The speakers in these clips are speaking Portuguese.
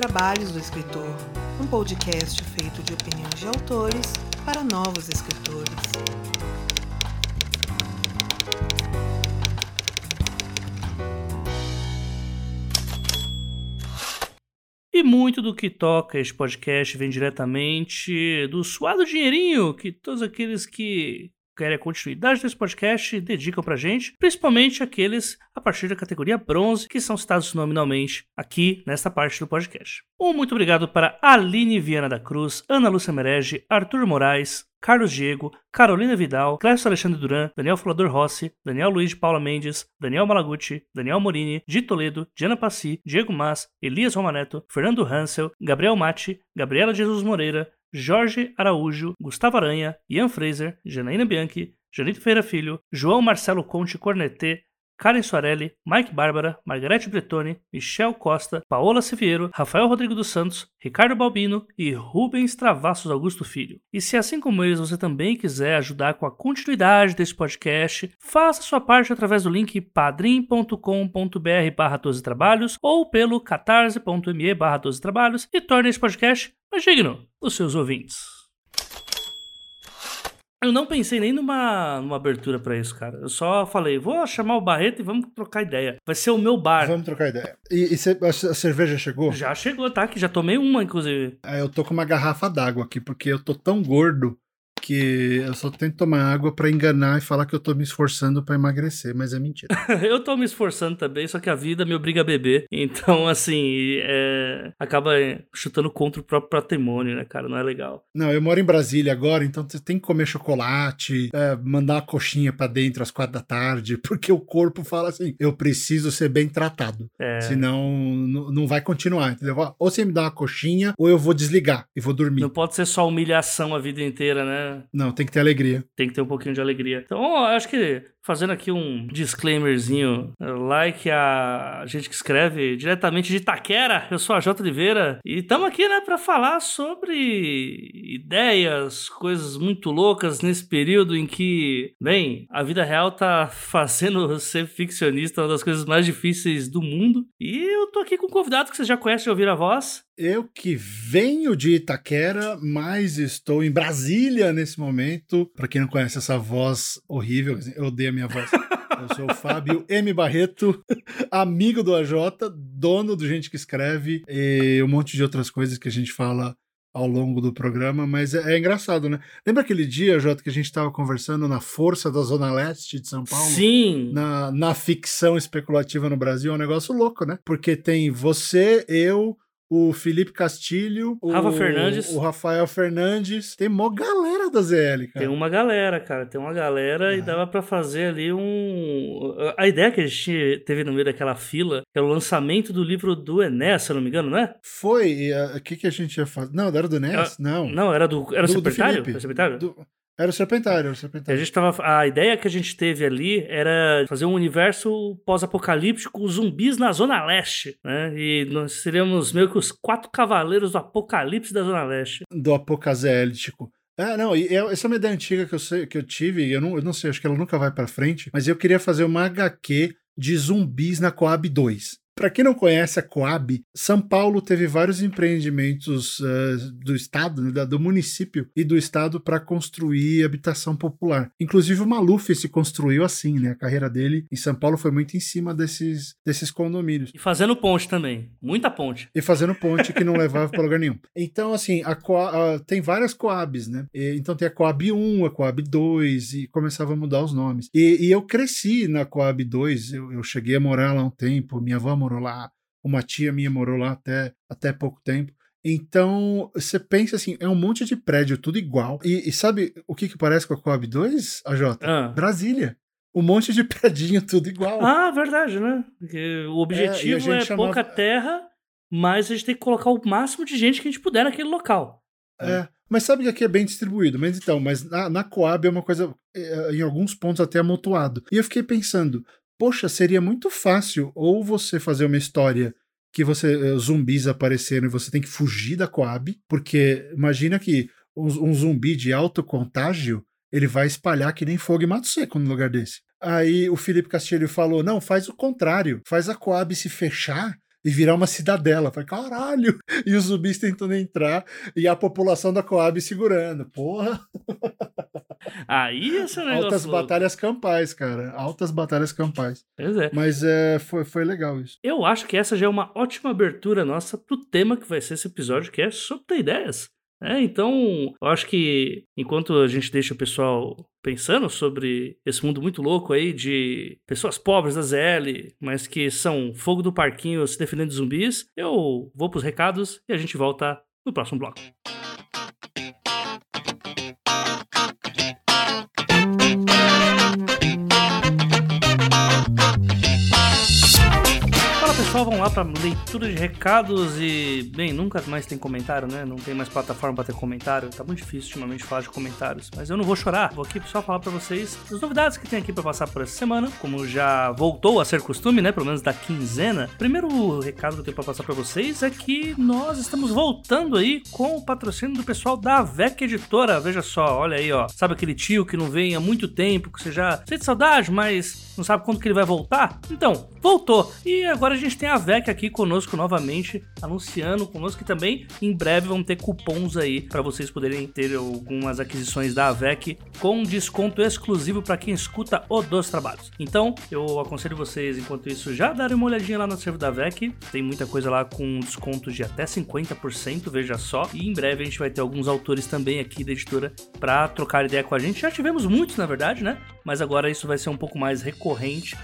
Trabalhos do Escritor, um podcast feito de opiniões de autores para novos escritores. E muito do que toca este podcast vem diretamente do suado dinheirinho que todos aqueles que querem a continuidade desse podcast dedicam pra gente, principalmente aqueles a partir da categoria bronze, que são citados nominalmente aqui nesta parte do podcast. Um muito obrigado para Aline Viana da Cruz, Ana Lúcia Merege, Arthur Moraes, Carlos Diego, Carolina Vidal, Clécio Alexandre Duran, Daniel Fulador Rossi, Daniel Luiz de Paula Mendes, Daniel Malaguti, Daniel Morini, Di Toledo, Diana Passi, Diego Mas, Elias Romaneto, Fernando Hansel, Gabriel Mati, Gabriela Jesus Moreira, Jorge Araújo, Gustavo Aranha, Ian Fraser, Janaína Bianchi, Janito Feira Filho, João Marcelo Conte Cornetê, Karen Soarelli, Mike Bárbara, Margarete Bretoni, Michel Costa, Paola Siviero, Rafael Rodrigo dos Santos, Ricardo Balbino e Rubens Travassos Augusto Filho. E se assim como eles você também quiser ajudar com a continuidade desse podcast, faça sua parte através do link padrim.com.br barra 12 trabalhos ou pelo catarse.me barra 12 trabalhos e torne esse podcast mais digno dos seus ouvintes. Eu não pensei nem numa, numa abertura pra isso, cara. Eu só falei, vou chamar o Barreto e vamos trocar ideia. Vai ser o meu bar. Vamos trocar ideia. E, e cê- a a cerveja chegou? Já chegou, tá? Que já tomei uma, inclusive. Ah, Eu tô com uma garrafa d'água aqui, porque eu tô tão gordo que eu só tento tomar água pra enganar e falar que eu tô me esforçando pra emagrecer, mas é mentira. eu tô me esforçando também, só que a vida me obriga a beber. Então, assim, é... acaba chutando contra o próprio patrimônio, né, cara? Não é legal. Não, eu moro em Brasília agora, então você tem que comer chocolate, é, mandar uma coxinha pra dentro às quatro da tarde, porque o corpo fala assim: eu preciso ser bem tratado. É... Senão não vai continuar, entendeu? Ou você me dá uma coxinha, ou eu vou desligar e vou dormir. Não pode ser só humilhação a vida inteira, né? Não, tem que ter alegria. Tem que ter um pouquinho de alegria. Então, ó, acho que fazendo aqui um disclaimerzinho, like a gente que escreve diretamente de Itaquera, eu sou a J. Oliveira e estamos aqui, né, para falar sobre ideias, coisas muito loucas nesse período em que, bem, a vida real tá fazendo ser ficcionista uma das coisas mais difíceis do mundo. E eu tô aqui com um convidado que você já conhece de ouvir a voz. Eu que venho de Itaquera, mas estou em Brasília nesse momento. Pra quem não conhece essa voz horrível, eu odeio a minha voz. Eu sou o Fábio M. Barreto, amigo do AJ, dono do Gente que Escreve e um monte de outras coisas que a gente fala ao longo do programa, mas é, é engraçado, né? Lembra aquele dia, Jota, que a gente estava conversando na força da Zona Leste de São Paulo? Sim. na, na ficção especulativa no Brasil é um negócio louco, né? Porque tem você, eu, o Felipe Castilho, o, Rafa Fernandes. o Rafael Fernandes, tem mó galera da ZL, cara. Tem uma galera, cara. Tem uma galera e É. dava pra fazer ali um. A ideia que a gente teve no meio daquela fila é o lançamento do livro do Enéas, se eu não me engano, não é? Foi, e, ah, o que, que a gente ia fazer? Não, era do Nes? não. Não, era do. Era Do- do Serpentário? Felipe. Era o Serpentário? Do- era o Serpentário, era o A, Serpentário. gente tava, a ideia que a gente teve ali era fazer um universo pós-apocalíptico, zumbis na Zona Leste, né? E nós seríamos meio que os quatro cavaleiros do apocalipse da Zona Leste. Do apocazélitico. Ah, não, e eu- essa é uma ideia antiga que eu, sei, que eu tive, e eu não, eu não sei, acho que ela nunca vai pra frente, mas eu queria fazer uma HQ de zumbis na Coab 2. Pra quem não conhece a Coab, São Paulo teve vários empreendimentos eh, do estado, né, do município e do estado para construir habitação popular. Inclusive o Maluf se construiu assim, né? A carreira dele em São Paulo foi muito em cima desses, desses condomínios. E fazendo ponte também. Muita ponte. E fazendo ponte que não levava para lugar nenhum. Então, assim, a Coa- a- tem várias Coabs, né? E- então tem a Coab 1, a Coab 2, e começava a mudar os nomes. E, e eu cresci na Coab 2, eu, eu cheguei a morar lá um tempo, minha avó morou lá, uma tia minha morou lá até, até pouco tempo. Então, você pensa assim, é um monte de prédio, tudo igual. E, e sabe o que, que parece com a Coab 2, AJ? Ah. Brasília. Um monte de predinho, tudo igual. Ah, verdade, né? Porque o objetivo gente é, chamava- pouca terra, mas a gente tem que colocar o máximo de gente que a gente puder naquele local. É, mas sabe que aqui é bem distribuído. Mas então, mas na, na Coab é uma coisa, é, em alguns pontos, até amontoado. E eu fiquei pensando, poxa, seria muito fácil ou você fazer uma história que você eh, zumbis apareceram e você tem que fugir da Coab, porque imagina que um, um zumbi de alto contágio ele vai espalhar que nem fogo e mato seco no lugar desse. Aí o Felipe Castilho falou: não, faz o contrário, faz a Coab se fechar e virar uma cidadela. Falei, caralho! E os zumbis tentando entrar e a população da Coab segurando. Porra! Aí esse é negócio Altas batalhas campais, cara. Altas batalhas campais. Pois é. Mas é, foi, foi legal isso. Eu acho que essa já é uma ótima abertura nossa pro tema que vai ser esse episódio, que é sobre ter ideias. É, então, eu acho que enquanto a gente deixa o pessoal pensando sobre esse mundo muito louco aí de pessoas pobres da ZL, mas que são fogo do parquinho se defendendo de zumbis, eu vou pros recados e a gente volta no próximo bloco. Pessoal, vamos lá para leitura de recados e, bem, nunca mais tem comentário, né? Não tem mais plataforma para ter comentário. Tá muito difícil ultimamente falar de comentários, mas eu não vou chorar. Vou aqui só falar para vocês as novidades que tem aqui para passar por essa semana, como já voltou a ser costume, né? Pelo menos da quinzena. Primeiro recado que eu tenho para passar para vocês é que nós estamos voltando aí com o patrocínio do pessoal da VEC Editora. Veja só, olha aí, ó. Sabe aquele tio que não vem há muito tempo, que você já sente saudade, mas não sabe quando que ele vai voltar? Então, voltou. E agora a gente tem a VEC aqui conosco novamente, anunciando conosco que também em breve vão ter cupons aí para vocês poderem ter algumas aquisições da VEC com desconto exclusivo para quem escuta o dos trabalhos. Então, eu aconselho vocês, enquanto isso, já darem uma olhadinha lá no servo da VEC. Tem muita coisa lá com desconto de até 50%, veja só. E em breve a gente vai ter alguns autores também aqui da editora para trocar ideia com a gente. Já tivemos muitos, na verdade, né? Mas agora isso vai ser um pouco mais recorrente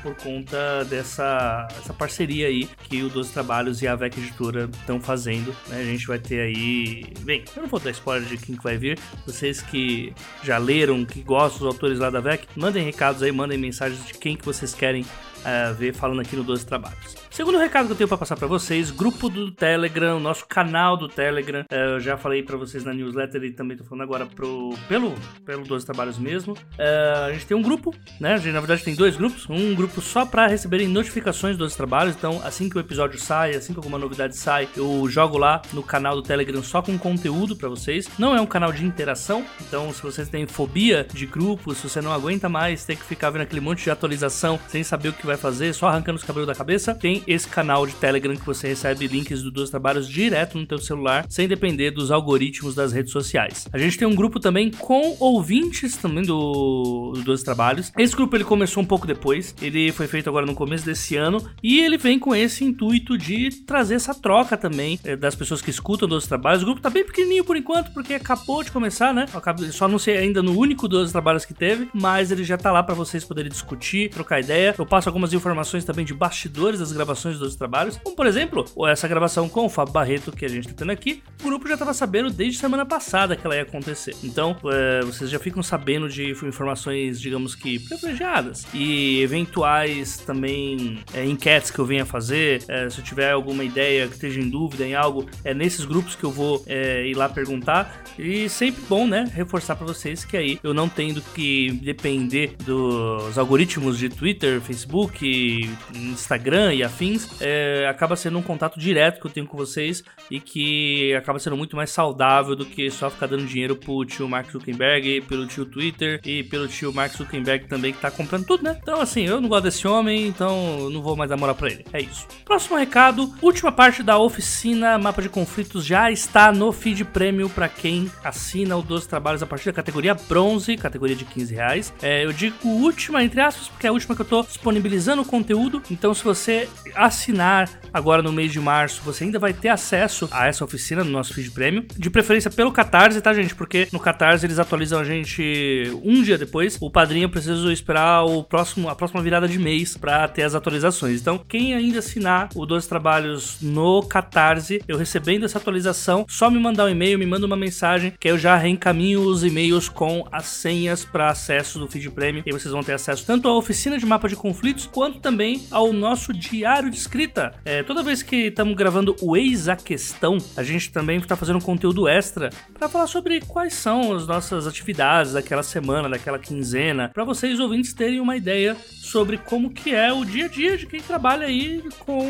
por conta dessa essa parceria aí que o 12 Trabalhos e a VEC Editora estão fazendo. né? A gente vai ter aí. Bem, eu não vou dar spoiler de quem que vai vir. Vocês que já leram, que gostam dos autores lá da VEC, mandem recados aí, mandem mensagens de quem que vocês querem eh, ver falando aqui no 12 Trabalhos. Segundo recado que eu tenho para passar para vocês, grupo do Telegram, nosso canal do Telegram. eh, eu já falei para vocês na newsletter e também tô falando agora pro, pelo, pelo 12 Trabalhos mesmo. Eh, a gente tem um grupo, né? A gente, na verdade tem dois grupos. Um grupo só para receberem notificações dos trabalhos. Então, assim que o episódio sai, assim que alguma novidade sai, eu jogo lá no canal do Telegram só com conteúdo para vocês. Não é um canal de interação, então se vocês têm fobia de grupos, se você não aguenta mais ter que ficar vendo aquele monte de atualização sem saber o que vai fazer, só arrancando os cabelos da cabeça, tem esse canal de Telegram que você recebe links dos dois trabalhos direto no teu celular, sem depender dos algoritmos das redes sociais. A gente tem um grupo também com ouvintes também do, do 12 Trabalhos. Esse grupo ele começou um pouco depois, ele foi feito agora no começo desse ano e ele vem com esse intuito de trazer essa troca também eh, das pessoas que escutam 12 Trabalhos. O grupo tá bem pequenininho por enquanto, porque acabou de começar, né? Só não sei ainda no único 12 Trabalhos que teve, mas ele já tá lá para vocês poderem discutir, trocar ideia. Eu passo algumas informações também de bastidores das gravações dos trabalhos, como por exemplo, essa gravação com o Fábio Barreto que a gente tá tendo aqui. O grupo já tava sabendo desde semana passada que ela ia acontecer. Então, eh, vocês já ficam sabendo de informações, digamos que privilegiadas e eventuais também eh, enquetes que eu venha fazer. eh, se eu tiver alguma ideia que esteja em dúvida em algo, é nesses grupos que eu vou eh, ir lá perguntar. E sempre bom, né, reforçar para vocês que aí eu não tendo que depender dos algoritmos de Twitter, Facebook, Instagram e afins, é, acaba sendo um contato direto que eu tenho com vocês e que acaba sendo muito mais saudável do que só ficar dando dinheiro pro tio Mark Zuckerberg, pelo tio Twitter e pelo tio Mark Zuckerberg também que tá comprando tudo, né? Então, assim, eu não gosto desse homem, então eu não vou mais dar moral pra ele. É isso. Próximo recado: última parte da oficina Mapa de Conflitos já está no feed prêmio para quem assina o 12 trabalhos a partir da categoria bronze, categoria de 15 reais. É, eu digo última, entre aspas, porque é a última que eu tô disponibilizando o conteúdo. Então, se você assinar agora no mês de março, você ainda vai ter acesso a essa oficina no nosso feed prêmio. De preferência pelo Catarse, tá, gente? Porque no Catarse eles atualizam a gente um dia depois. O padrinho eu preciso esperar o próximo, a próxima virada de mês para ter as atualizações. Então, quem ainda assinar o 12 trabalhos no Catarse, eu recebendo essa atualização, só me mandar um e-mail, me manda uma mensagem que eu já reencaminho os e-mails com as senhas para acesso do feed prêmio. E vocês vão ter acesso tanto à oficina de mapa de conflitos quanto também ao nosso diário de escrita. É, toda vez que estamos gravando o Eis a Questão, a gente também está fazendo conteúdo extra para falar sobre quais são as nossas atividades daquela semana, daquela quinzena, para vocês ouvintes terem uma ideia sobre como que é o dia a dia de quem trabalha aí com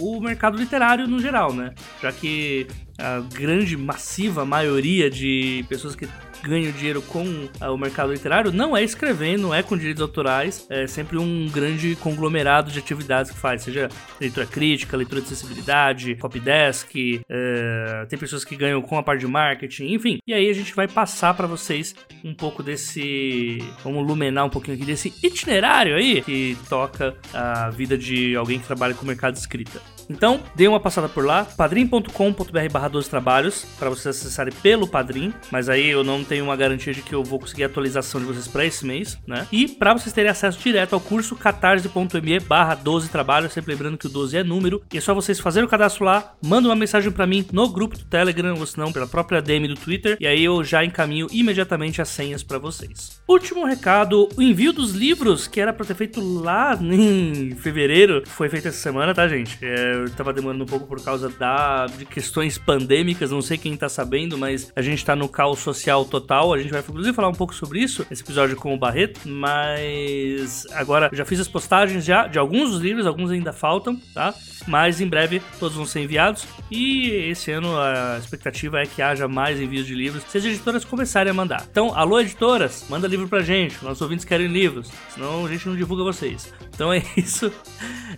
o mercado literário no geral, né? Já que a grande, massiva maioria de pessoas que ganham dinheiro com ah, o mercado literário não é escrevendo, não é com direitos autorais, é sempre um grande conglomerado de atividades que faz, seja leitura crítica, leitura de acessibilidade, copydesk, é, tem pessoas que ganham com a parte de marketing, enfim. E aí a gente vai passar para vocês um pouco desse, vamos luminar um pouquinho aqui desse itinerário aí que toca a vida de alguém que trabalha com o mercado de escrita. Então, dê uma passada por lá, padrim.com.br barra 12 trabalhos, para vocês acessarem pelo Padrim, mas aí eu não tenho uma garantia de que eu vou conseguir a atualização de vocês para esse mês, né? E para vocês terem acesso direto ao curso catarse.me barra 12 trabalhos, sempre lembrando que o 12 é número, e é só vocês fazerem o cadastro lá, mandem uma mensagem para mim no grupo do Telegram, ou se não, pela própria DM do Twitter, e aí eu já encaminho imediatamente as senhas para vocês. Último recado, o envio dos livros, que era para ter feito lá em fevereiro, foi feito essa semana, tá, gente? É, tava demorando um pouco por causa da, de questões pandêmicas, não sei quem tá sabendo, mas a gente tá no caos social total. A gente vai inclusive falar um pouco sobre isso nesse episódio com o Barreto, mas agora já fiz as postagens já de alguns dos livros, alguns ainda faltam, tá? Mas em breve todos vão ser enviados e esse ano a expectativa é que haja mais envios de livros se as editoras começarem a mandar. Então, alô editoras, manda livro pra gente, nossos ouvintes querem livros, senão a gente não divulga vocês. Então é isso.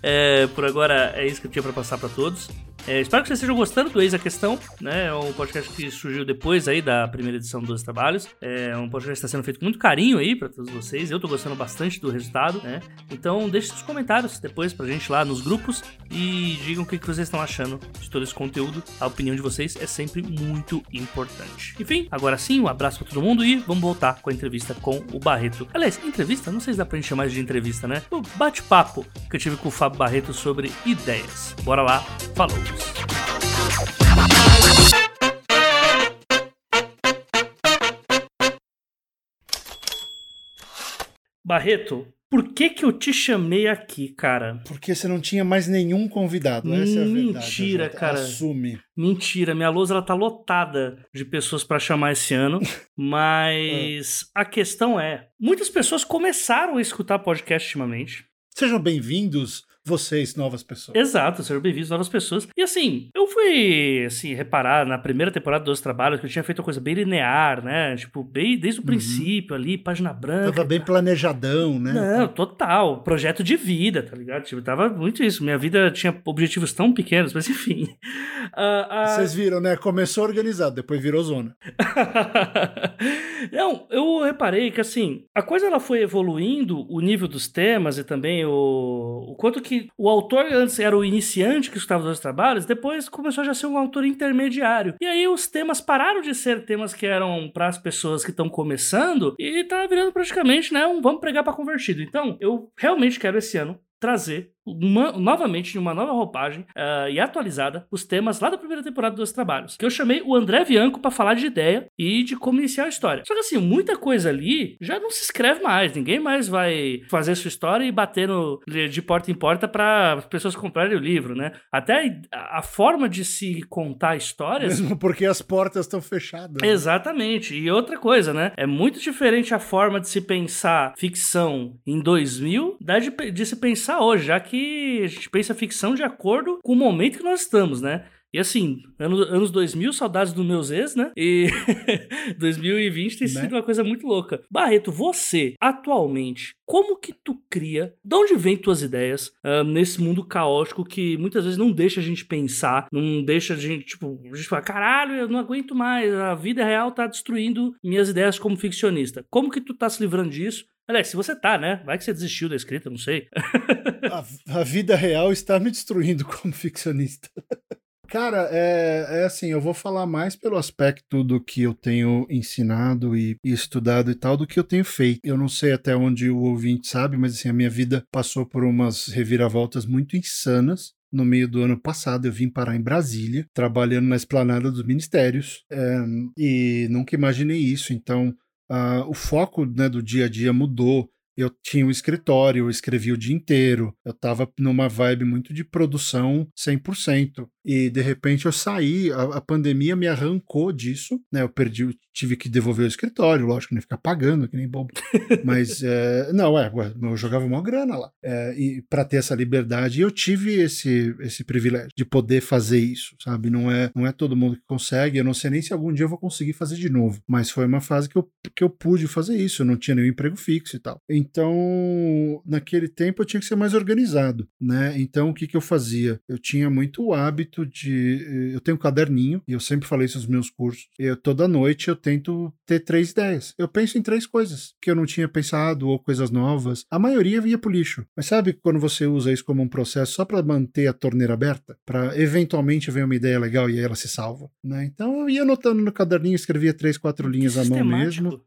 É, por agora é isso que eu tinha para passar para todos. É, espero que vocês estejam gostando do Eis a Questão, né? É um podcast que surgiu depois aí da primeira edição dos trabalhos. É um podcast que está sendo feito com muito carinho aí para todos vocês. Eu tô gostando bastante do resultado, né? Então deixe seus comentários depois pra gente lá nos grupos e digam o que, que vocês estão achando de todo esse conteúdo. A opinião de vocês é sempre muito importante. Enfim, agora sim, um abraço para todo mundo e vamos voltar com a entrevista com o Barreto. Aliás, entrevista? Não sei se dá pra gente chamar de entrevista, né? O bate-papo que eu tive com o Fábio Barreto sobre ideias. Bora lá, falou! Barreto, por que que eu te chamei aqui, cara? Porque você não tinha mais nenhum convidado, essa é a verdade. Mentira, cara. Assume. Mentira, minha lousa ela tá lotada de pessoas pra chamar esse ano, mas a questão é, muitas pessoas começaram a escutar podcast ultimamente. Sejam bem-vindos, vocês, novas pessoas. Exato, sejam bem-vindos novas pessoas. E assim, eu fui, assim, reparar na primeira temporada dos trabalhos que eu tinha feito uma coisa bem linear, né? Tipo, bem desde o princípio ali, página branca. Tava bem planejadão, né? Não, total. Projeto de vida, tá ligado? Tipo, tava muito isso. Minha vida tinha objetivos tão pequenos, mas enfim. Ah, ah, Vocês viram, né? Começou organizado, depois virou zona. Não, eu reparei que assim, a coisa ela foi evoluindo, o nível dos temas e também o, o quanto que o autor antes era o iniciante que escutava os trabalhos, depois começou já a ser um autor intermediário. E aí os temas pararam de ser temas que eram para as pessoas que estão começando e tá virando praticamente, né, um vamos pregar para convertido. Então, eu realmente quero esse ano trazer uma- novamente, em uma nova roupagem ah, e atualizada, os temas lá da primeira temporada dos trabalhos. Que eu chamei o André Bianco para falar de ideia e de como iniciar a história. Só que assim, muita coisa ali já não se escreve mais. Ninguém mais vai fazer sua história e bater no, de porta em porta para as pessoas comprarem o livro, né? Até a, a forma de se contar histórias Mesmo porque as portas estão fechadas. né? Exatamente. E outra coisa, né? É muito diferente a forma de se pensar ficção em 2000 da de, de se pensar hoje, já que a gente pensa ficção de acordo com o momento que nós estamos, né? E assim, anos, anos 2000, saudades dos meus ex, né? E 2020 tem Né? sido uma coisa muito louca. Barreto, você, atualmente, como que tu cria? De onde vem tuas ideias ah, nesse mundo caótico que muitas vezes não deixa a gente pensar, não deixa a gente, tipo, a gente fala, caralho, eu não aguento mais, a vida real tá destruindo minhas ideias como ficcionista. Como que tu tá se livrando disso? Aliás, se você tá, né? Vai que você desistiu da escrita, não sei. A, a vida real está me destruindo como ficcionista. Cara, é, é assim, eu vou falar mais pelo aspecto do que eu tenho ensinado e, e estudado e tal, do que eu tenho feito. Eu não sei até onde o ouvinte sabe, mas assim, a minha vida passou por umas reviravoltas muito insanas. No meio do ano passado, eu vim parar em Brasília, trabalhando na esplanada dos ministérios, é, e nunca imaginei isso. Então, ah, o foco né, do dia a dia mudou. Eu tinha um escritório, eu escrevia o dia inteiro, eu tava numa vibe muito de produção 100%. E de repente eu saí, a, a pandemia me arrancou disso, né? Eu perdi, tive que devolver o escritório, lógico, nem ficar pagando, que nem bobo. Mas, é, não, é, eu jogava uma grana lá. É, e para ter essa liberdade, eu tive esse, esse privilégio de poder fazer isso, sabe? Não é, não é todo mundo que consegue, eu não sei nem se algum dia eu vou conseguir fazer de novo. Mas foi uma fase que eu, que eu pude fazer isso, eu não tinha nenhum emprego fixo e tal. Então, naquele tempo eu tinha que ser mais organizado, né? Então, o que, que eu fazia? Eu tinha muito o hábito de. Eu tenho um caderninho, e eu sempre falei isso nos meus cursos. Eu, toda noite eu tento ter três ideias. Eu penso em três coisas que eu não tinha pensado, ou coisas novas. A maioria via pro lixo. Mas sabe quando você usa isso como um processo só para manter a torneira aberta? Para eventualmente ver uma ideia legal e aí ela se salva, né? Então eu ia anotando no caderninho, escrevia três, quatro linhas à mão mesmo.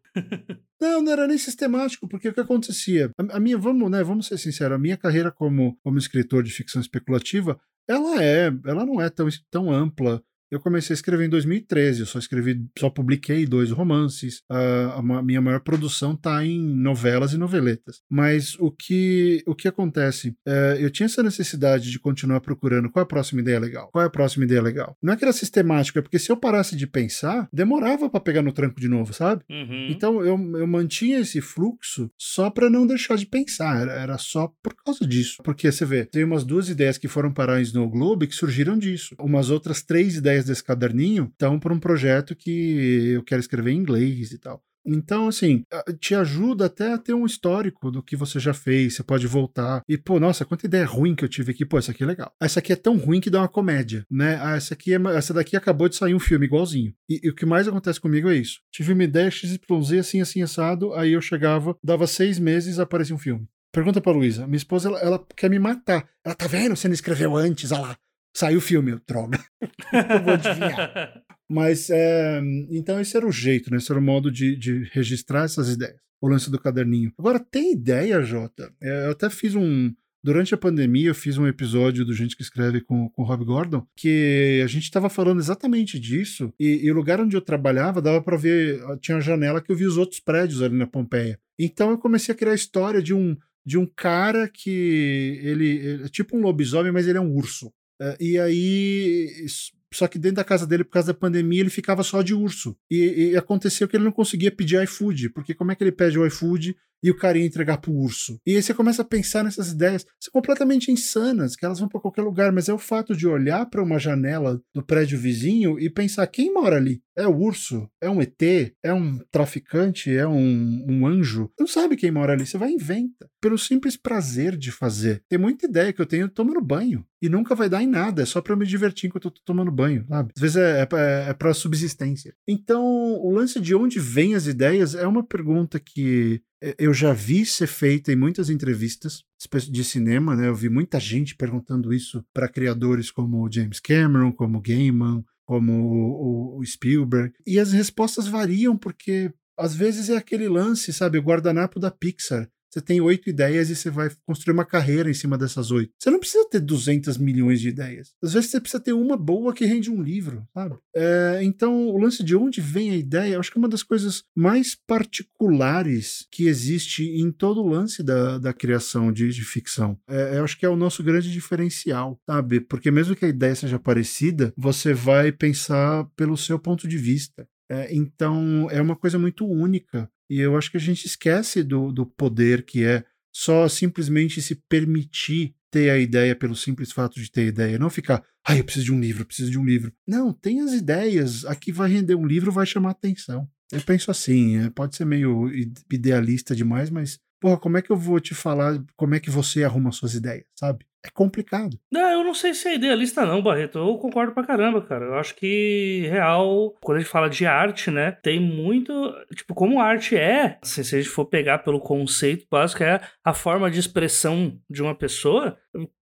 Não, não era nem sistemático, porque o que acontecia? A, a, minha, vamos, né, vamos ser sinceros, a minha carreira como, como escritor de ficção especulativa, ela é, ela não é tão, tão ampla eu comecei a escrever em 2013, eu só escrevi, só publiquei dois romances. a minha maior produção está em novelas e noveletas. Mas o que, o que acontece? É, eu tinha essa necessidade de continuar procurando qual é a próxima ideia legal. Qual é a próxima ideia legal? Não é que era sistemático, é porque se eu parasse de pensar, demorava para pegar no tranco de novo, sabe? Uhum. Então eu, eu mantinha esse fluxo só para não deixar de pensar. Era, era só por causa disso. Porque você vê, tem umas duas ideias que foram parar em Snow Globe que surgiram disso. Umas outras três ideias ideias desse caderninho estão para um projeto que eu quero escrever em inglês e tal. Então, assim, te ajuda até a ter um histórico do que você já fez, você pode voltar. E, pô, nossa, quanta ideia ruim que eu tive aqui. Pô, essa aqui é legal. Essa aqui é tão ruim que dá uma comédia, né? Ah, essa, aqui é, essa daqui acabou de sair um filme igualzinho. E, e o que mais acontece comigo é isso. Tive uma ideia XYZ assim, assim, assado, aí eu chegava, dava seis meses, aparecia um filme. Pergunta pra Luísa. Minha esposa, ela, ela, quer me matar. Ela tá vendo? Você não escreveu antes, olha lá. Saiu o filme, droga. eu vou adivinhar. Mas, é, então esse era o jeito, né? Esse era o modo de, de registrar essas ideias. O lance do caderninho. Agora, tem ideia, Jota? É, eu até fiz um, Durante a pandemia, eu fiz um episódio do Gente que Escreve com, com o Rob Gordon, que a gente estava falando exatamente disso, e, e, o lugar onde eu trabalhava dava para ver, tinha uma janela que eu via os outros prédios ali na Pompeia. Então eu comecei a criar a história de um, de um cara que ele é tipo um lobisomem, mas ele é um urso. Uh, e aí, só que dentro da casa dele, por causa da pandemia, ele ficava só de urso. E, e, aconteceu que ele não conseguia pedir iFood, porque como é que ele pede o iFood e o cara ia entregar pro urso? E aí você começa a pensar nessas ideias, são completamente insanas, que elas vão para qualquer lugar, mas é o fato de olhar para uma janela do prédio vizinho e pensar quem mora ali? É o urso? É um ET? É um traficante? É um, um anjo? Não sabe quem mora ali, você vai e inventa. Pelo simples prazer de fazer. Tem muita ideia que eu tenho tomando banho. E nunca vai dar em nada, é só para eu me divertir enquanto eu tô tomando banho, sabe? Às vezes é, é, é para subsistência. Então, o lance de onde vêm as ideias é uma pergunta que eu já vi ser feita em muitas entrevistas de cinema, né? Eu vi muita gente perguntando isso para criadores como James Cameron, como Gaiman, como o, o, Spielberg. E as respostas variam porque às vezes é aquele lance, sabe, o guardanapo da Pixar. Você tem oito ideias e você vai construir uma carreira em cima dessas oito. Você não precisa ter 200 milhões de ideias. Às vezes você precisa ter uma boa que rende um livro, sabe? É, então, o lance de onde vem a ideia, eu acho que é uma das coisas mais particulares que existe em todo o lance da, da criação de, de ficção. É, eu acho que é o nosso grande diferencial, sabe? Porque mesmo que a ideia seja parecida, você vai pensar pelo seu ponto de vista. É, então, é uma coisa muito única. E eu acho que a gente esquece do, do poder que é só simplesmente se permitir ter a ideia pelo simples fato de ter ideia. Não ficar, ah, eu preciso de um livro, eu preciso de um livro. Não, tem as ideias. Aqui vai render um livro, vai chamar atenção. Eu penso assim, é, pode ser meio idealista demais, mas, porra, como é que eu vou te falar como é que você arruma suas ideias, sabe? É complicado. Não, eu não sei se é idealista não, Barreto. Eu concordo pra caramba, cara. Eu acho que, real, quando a gente fala de arte, né, tem muito... Tipo, como arte é, assim, se a gente for pegar pelo conceito básico, é a forma de expressão de uma pessoa,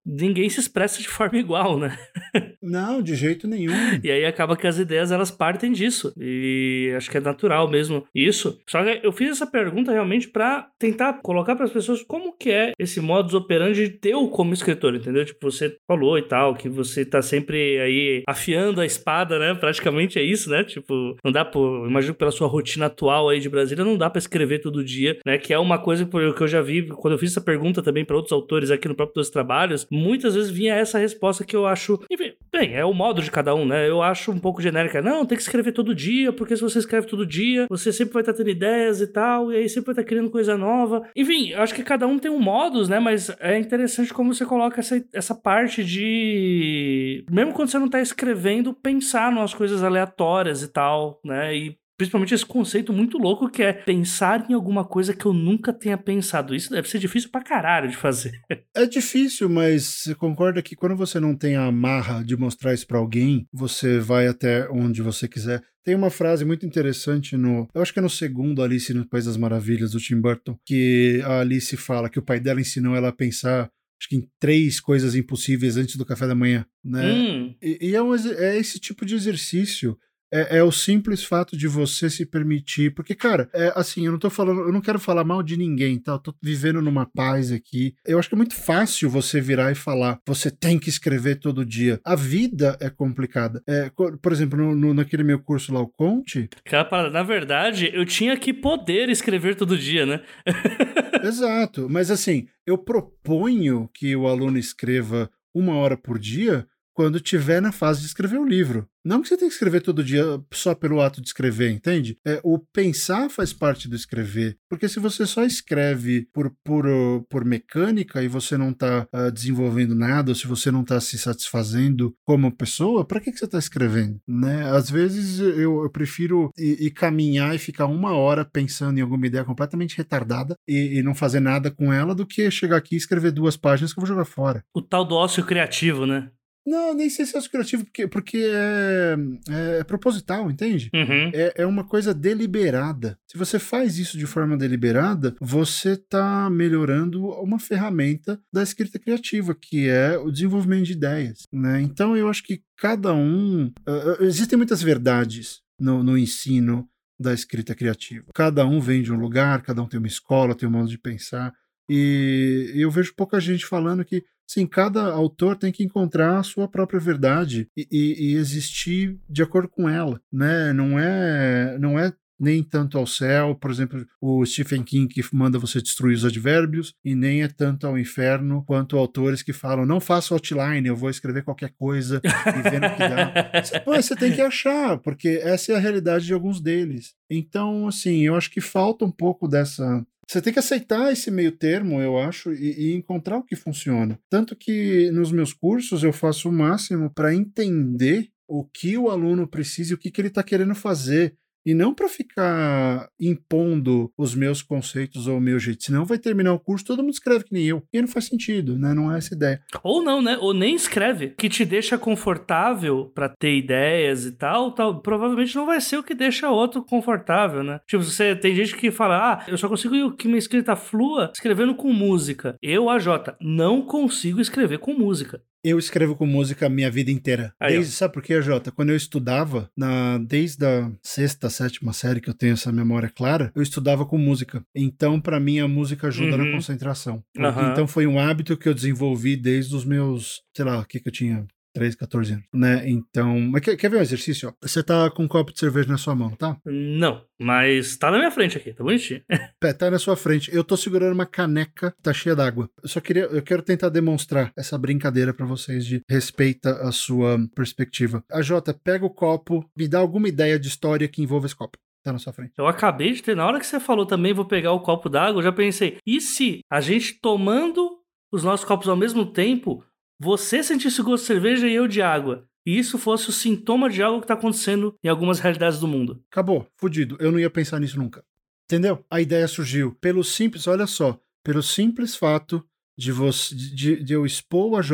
ninguém se expressa de forma igual, né? Não, de jeito nenhum. E aí acaba que as ideias elas partem disso. E acho que é natural mesmo isso. Só que eu fiz essa pergunta realmente para tentar colocar para as pessoas como que é esse modus operandi teu como escritor, entendeu? Tipo, você falou e tal, que você tá sempre aí afiando a espada, né? Praticamente é isso, né? Tipo, não dá por. Imagino pela sua rotina atual aí de Brasília, não dá para escrever todo dia, né? Que é uma coisa que eu já vi quando eu fiz essa pergunta também para outros autores aqui no próprio Dois Trabalhos, muitas vezes vinha essa resposta que eu acho. Enfim, bem, é o modo de cada um, né? Eu acho um pouco genérica. Não, tem que escrever todo dia, porque se você escreve todo dia, você sempre vai estar tendo ideias e tal, e aí sempre vai estar criando coisa nova. Enfim, eu acho que cada um tem um modus, né? Mas é interessante como você coloca essa, essa parte de. Mesmo quando você não tá escrevendo, pensar nas coisas aleatórias e tal, né? E Principalmente esse conceito muito louco que é pensar em alguma coisa que eu nunca tenha pensado. Isso deve ser difícil pra caralho de fazer. É difícil, mas você concorda que quando você não tem a amarra de mostrar isso pra alguém, você vai até onde você quiser. Tem uma frase muito interessante no. Eu acho que é no segundo Alice no País das Maravilhas, do Tim Burton, que a Alice fala que o pai dela ensinou ela a pensar acho que em três coisas impossíveis antes do café da manhã, né? Hum. E, e é, um, é, esse tipo de exercício. É, é, o simples fato de você se permitir. Porque, cara, é, assim, eu não tô falando, eu não quero falar mal de ninguém, tá? Eu tô vivendo numa paz aqui. Eu acho que é muito fácil você virar e falar, você tem que escrever todo dia. A vida é complicada. É, por exemplo, no, no, naquele meu curso lá, o Conte. Cara, na verdade, eu tinha que poder escrever todo dia, né? Exato. Mas assim, eu proponho que o aluno escreva uma hora por dia quando tiver na fase de escrever o livro. Não que você tem que escrever todo dia só pelo ato de escrever, entende? É, o pensar faz parte do escrever. Porque se você só escreve por, por, por mecânica e você não está uh, ah, desenvolvendo nada, ou se você não está se satisfazendo como pessoa, para que, que você está escrevendo? Né? Às vezes eu, eu prefiro ir, ir, caminhar e ficar uma hora pensando em alguma ideia completamente retardada e, e não fazer nada com ela do que chegar aqui e escrever duas páginas que eu vou jogar fora. O tal do ócio criativo, né? Não, nem sei se é criativo, porque, porque é, é, é proposital, entende? Uhum. É, é uma coisa deliberada. Se você faz isso de forma deliberada, você está melhorando uma ferramenta da escrita criativa, que é o desenvolvimento de ideias. Né? Então eu acho que cada um. Uh, existem muitas verdades no, no ensino da escrita criativa. Cada um vem de um lugar, cada um tem uma escola, tem um modo de pensar. E eu vejo pouca gente falando que Sim, cada autor tem que encontrar a sua própria verdade e, e, e, existir de acordo com ela, né? Não é, não é nem tanto ao céu, por exemplo, o Stephen King que manda você destruir os advérbios, e nem é tanto ao inferno quanto autores que falam não faça outline, eu vou escrever qualquer coisa e vendo o que dá. Mas você tem que achar, porque essa é a realidade de alguns deles. Então, assim, eu acho que falta um pouco dessa você tem que aceitar esse meio termo, eu acho, e, e, encontrar o que funciona. Tanto que nos meus cursos eu faço o máximo para entender o que o aluno precisa e o que, que ele está querendo fazer. E não para ficar impondo os meus conceitos ou o meu jeito. Senão vai terminar o curso, todo mundo escreve que nem eu. E não faz sentido, né? Não é essa ideia. Ou não, né? Ou nem escreve. Que te deixa confortável para ter ideias e tal, tal. Provavelmente não vai ser o que deixa outro confortável, né? Tipo, você tem gente que fala, ah, eu só consigo que minha escrita flua escrevendo com música. Eu, AJ, não consigo escrever com música. Eu escrevo com música a minha vida inteira. Aí, desde, sabe por quê, Jota? Quando eu estudava, na, desde a sexta, sétima série que eu tenho essa memória clara, eu estudava com música. Então, para mim, a música ajuda uhum. na concentração. Uhum. Então, foi um hábito que eu desenvolvi desde os meus, sei lá, o que que eu tinha? 13, 14 anos, né? Então, mas quer, quer ver um exercício? Ó? Você tá com um copo de cerveja na sua mão, tá? Não, mas tá na minha frente aqui, tá bonitinho. Pé, tá na sua frente. Eu tô segurando uma caneca, tá cheia d'água. Eu só queria, eu quero tentar demonstrar essa brincadeira para vocês de respeita a sua perspectiva. A Jota, pega o copo, me dá alguma ideia de história que envolva esse copo tá na sua frente. Eu acabei de ter, na hora que você falou também, vou pegar o copo d'água, eu já pensei, e se a gente tomando os nossos copos ao mesmo tempo, você sentisse o gosto de cerveja e eu de água. E isso fosse o sintoma de algo que está acontecendo em algumas realidades do mundo. Acabou, fudido. Eu não ia pensar nisso nunca. Entendeu? A ideia surgiu pelo simples, olha só, pelo simples fato de, você, de, de eu expor o AJ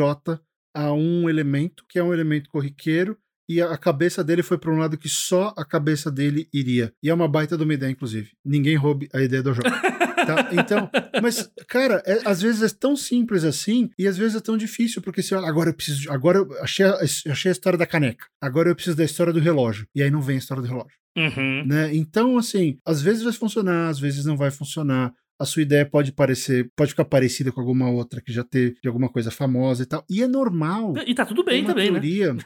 a um elemento que é um elemento corriqueiro e a cabeça dele foi para um lado que só a cabeça dele iria. E é uma baita de uma ideia, inclusive. Ninguém roube a ideia do AJ. Tá? Então, mas, cara, é, às vezes é tão simples assim e às vezes é tão difícil, porque olha, agora eu preciso. Agora eu achei, a- achei a história da caneca. Agora eu preciso da história do relógio. E aí não vem a história do relógio. Uhum. Né? Então, assim, às vezes vai funcionar, às vezes não vai funcionar. A sua ideia pode parecer, pode ficar parecida com alguma outra que já teve de alguma coisa famosa e tal. E é normal. E tá tudo bem Tem uma também, teoria, né?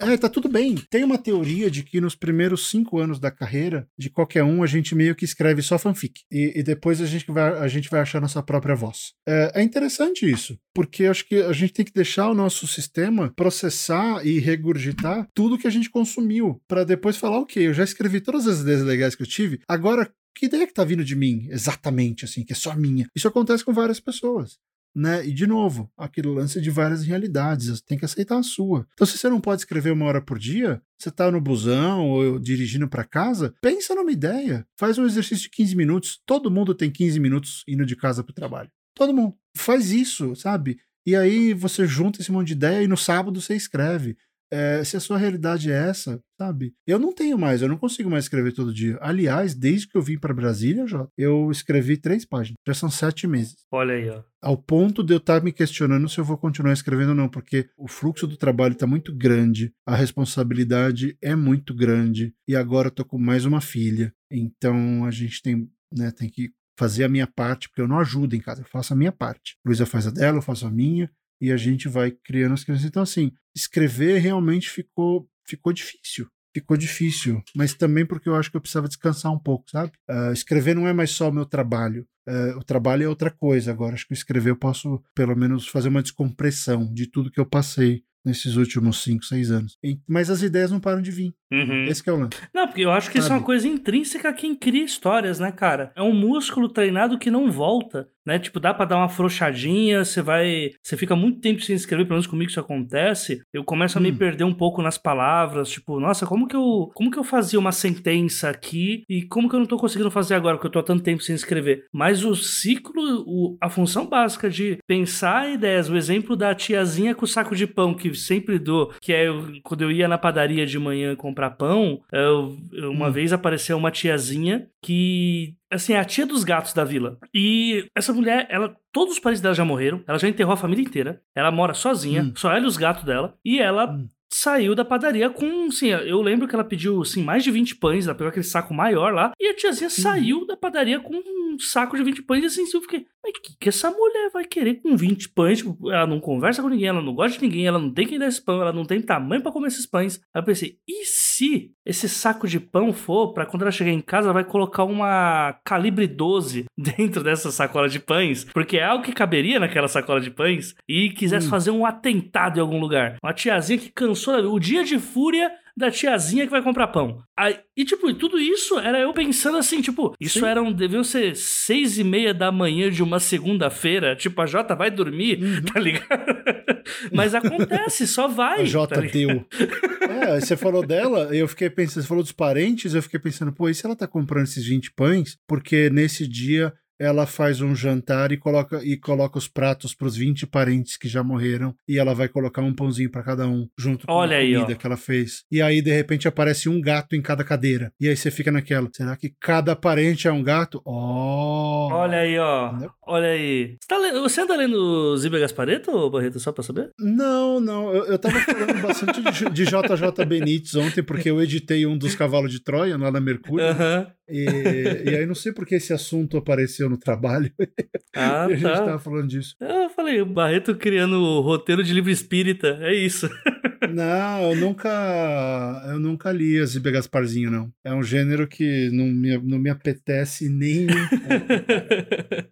é, tá tudo bem. Tem uma teoria de que nos primeiros cinco anos da carreira de qualquer um, a gente meio que escreve só fanfic. E, e depois a gente, vai, a gente vai achar nossa própria voz. É, é interessante isso, porque acho que a gente tem que deixar o nosso sistema processar e regurgitar tudo que a gente consumiu, para depois falar, ok, eu já escrevi todas as ideias legais que eu tive, agora que ideia que tá vindo de mim, exatamente, assim, que é só minha? Isso acontece com várias pessoas né? E de novo, aquele lance de várias realidades, você tem que aceitar a sua. Então, se você não pode escrever uma hora por dia, você tá no busão ou dirigindo para casa, pensa numa ideia, faz um exercício de 15 minutos. Todo mundo tem 15 minutos indo de casa pro trabalho. Todo mundo faz isso, sabe? E aí você junta esse monte de ideia e no sábado você escreve. É, se a sua realidade é essa, sabe? Eu não tenho mais, eu não consigo mais escrever todo dia. Aliás, desde que eu vim para Brasília, Jota, eu escrevi três páginas. Já são sete meses Olha aí, ó. ao ponto de eu estar me questionando se eu vou continuar escrevendo ou não, porque o fluxo do trabalho está muito grande, a responsabilidade é muito grande, e agora eu tô com mais uma filha. Então a gente tem, né, tem que fazer a minha parte, porque eu não ajudo em casa, eu faço a minha parte. Luísa faz a dela, eu faço a minha, e a gente vai criando as crianças. Então, assim, escrever realmente ficou, ficou difícil. Ficou difícil, mas também porque eu acho que eu precisava descansar um pouco, sabe? Ah, escrever não é mais só o meu trabalho. Ah, o trabalho é outra coisa. Agora, acho que escrever eu posso, pelo menos, fazer uma descompressão de tudo que eu passei nesses últimos 5, 6 anos. Mas as ideias não param de vir. Uhum. Esse que é o lance. Não, porque eu acho que isso é Sabe? uma coisa intrínseca a quem cria histórias, né, cara? É um músculo treinado que não volta, né? Tipo, dá pra dar uma afrouxadinha, você vai. Você fica muito tempo sem escrever, pelo menos comigo isso acontece. Eu começo a me Hum. perder um pouco nas palavras, tipo, nossa, como que eu. Como que eu fazia uma sentença aqui e como que eu não tô conseguindo fazer agora, porque eu tô há tanto tempo sem escrever? Mas o ciclo, o- a função básica de pensar ideias, o exemplo da tiazinha com o saco de pão, que sempre dou, que é eu- quando eu ia na padaria de manhã comprar pão, eu- eu- uma Hum. vez apareceu uma tiazinha que. Assim, é a tia dos gatos da vila. E essa mulher, ela. Todos os parentes dela já morreram. Ela já enterrou a família inteira. Ela mora sozinha, Hum. só ela e os gatos dela. E ela Hum. Saiu da padaria com, assim, eu lembro que ela pediu, assim, mais de 20 pães, ela pegou aquele saco maior lá, e a tiazinha Uhum. saiu da padaria com um saco de 20 pães, e assim, eu fiquei, mas o que, que essa mulher vai querer com 20 pães? Tipo, ela não conversa com ninguém, ela não gosta de ninguém, ela não tem quem dar esse pão, ela não tem tamanho pra comer esses pães. Aí eu pensei, e se esse saco de pão for pra quando ela chegar em casa, ela vai colocar uma calibre 12 dentro dessa sacola de pães, porque é algo que caberia naquela sacola de pães, e quisesse Hum. fazer um atentado em algum lugar. Uma tiazinha que cansou, o dia de fúria da tiazinha que vai comprar pão. Aí, e, tipo, tudo isso era eu pensando assim, tipo, isso Sim. eram, deviam ser seis e meia da manhã de uma segunda-feira, tipo, a Jota vai dormir, Uhum. tá ligado? Mas acontece, só vai. A J tá deu. É, você falou dela, eu fiquei pensando, você falou dos parentes, eu fiquei pensando, pô, e se ela tá comprando esses 20 pães? Porque nesse dia ela faz um jantar e coloca e coloca os pratos pros 20 parentes que já morreram e ela vai colocar um pãozinho pra cada um junto com Olha a aí, comida ó. que ela fez. E aí de repente aparece um gato em cada cadeira. E aí você fica naquela, será que cada parente é um gato? Oh. Olha aí, ó. Entendeu? Olha aí. Você, tá lendo, você anda lendo Zíbia Gaspareto, Barreto, só pra saber? Não, não. Eu, eu tava falando bastante de, de JJ Benítez ontem, porque eu editei um dos cavalos de Troia lá na Mercúrio. Aham. E, e aí não sei porque esse assunto apareceu no trabalho. Ah, e a gente tá. tava falando disso. Eu falei, o Barreto criando o roteiro de livro espírita, é isso. Não, eu nunca. Eu nunca li a Zíbia Gasparzinho, não. É um gênero que não me, não me apetece nem.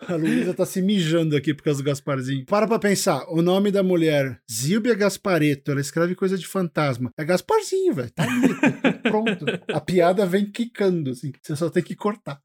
A Luísa tá se mijando aqui por causa do Gasparzinho. Para pra pensar. O nome da mulher, Zíbia Gaspareto, ela escreve coisa de fantasma. É Gasparzinho, velho. Tá ali, pronto. A piada vem quicando, assim. Você só tem que cortar.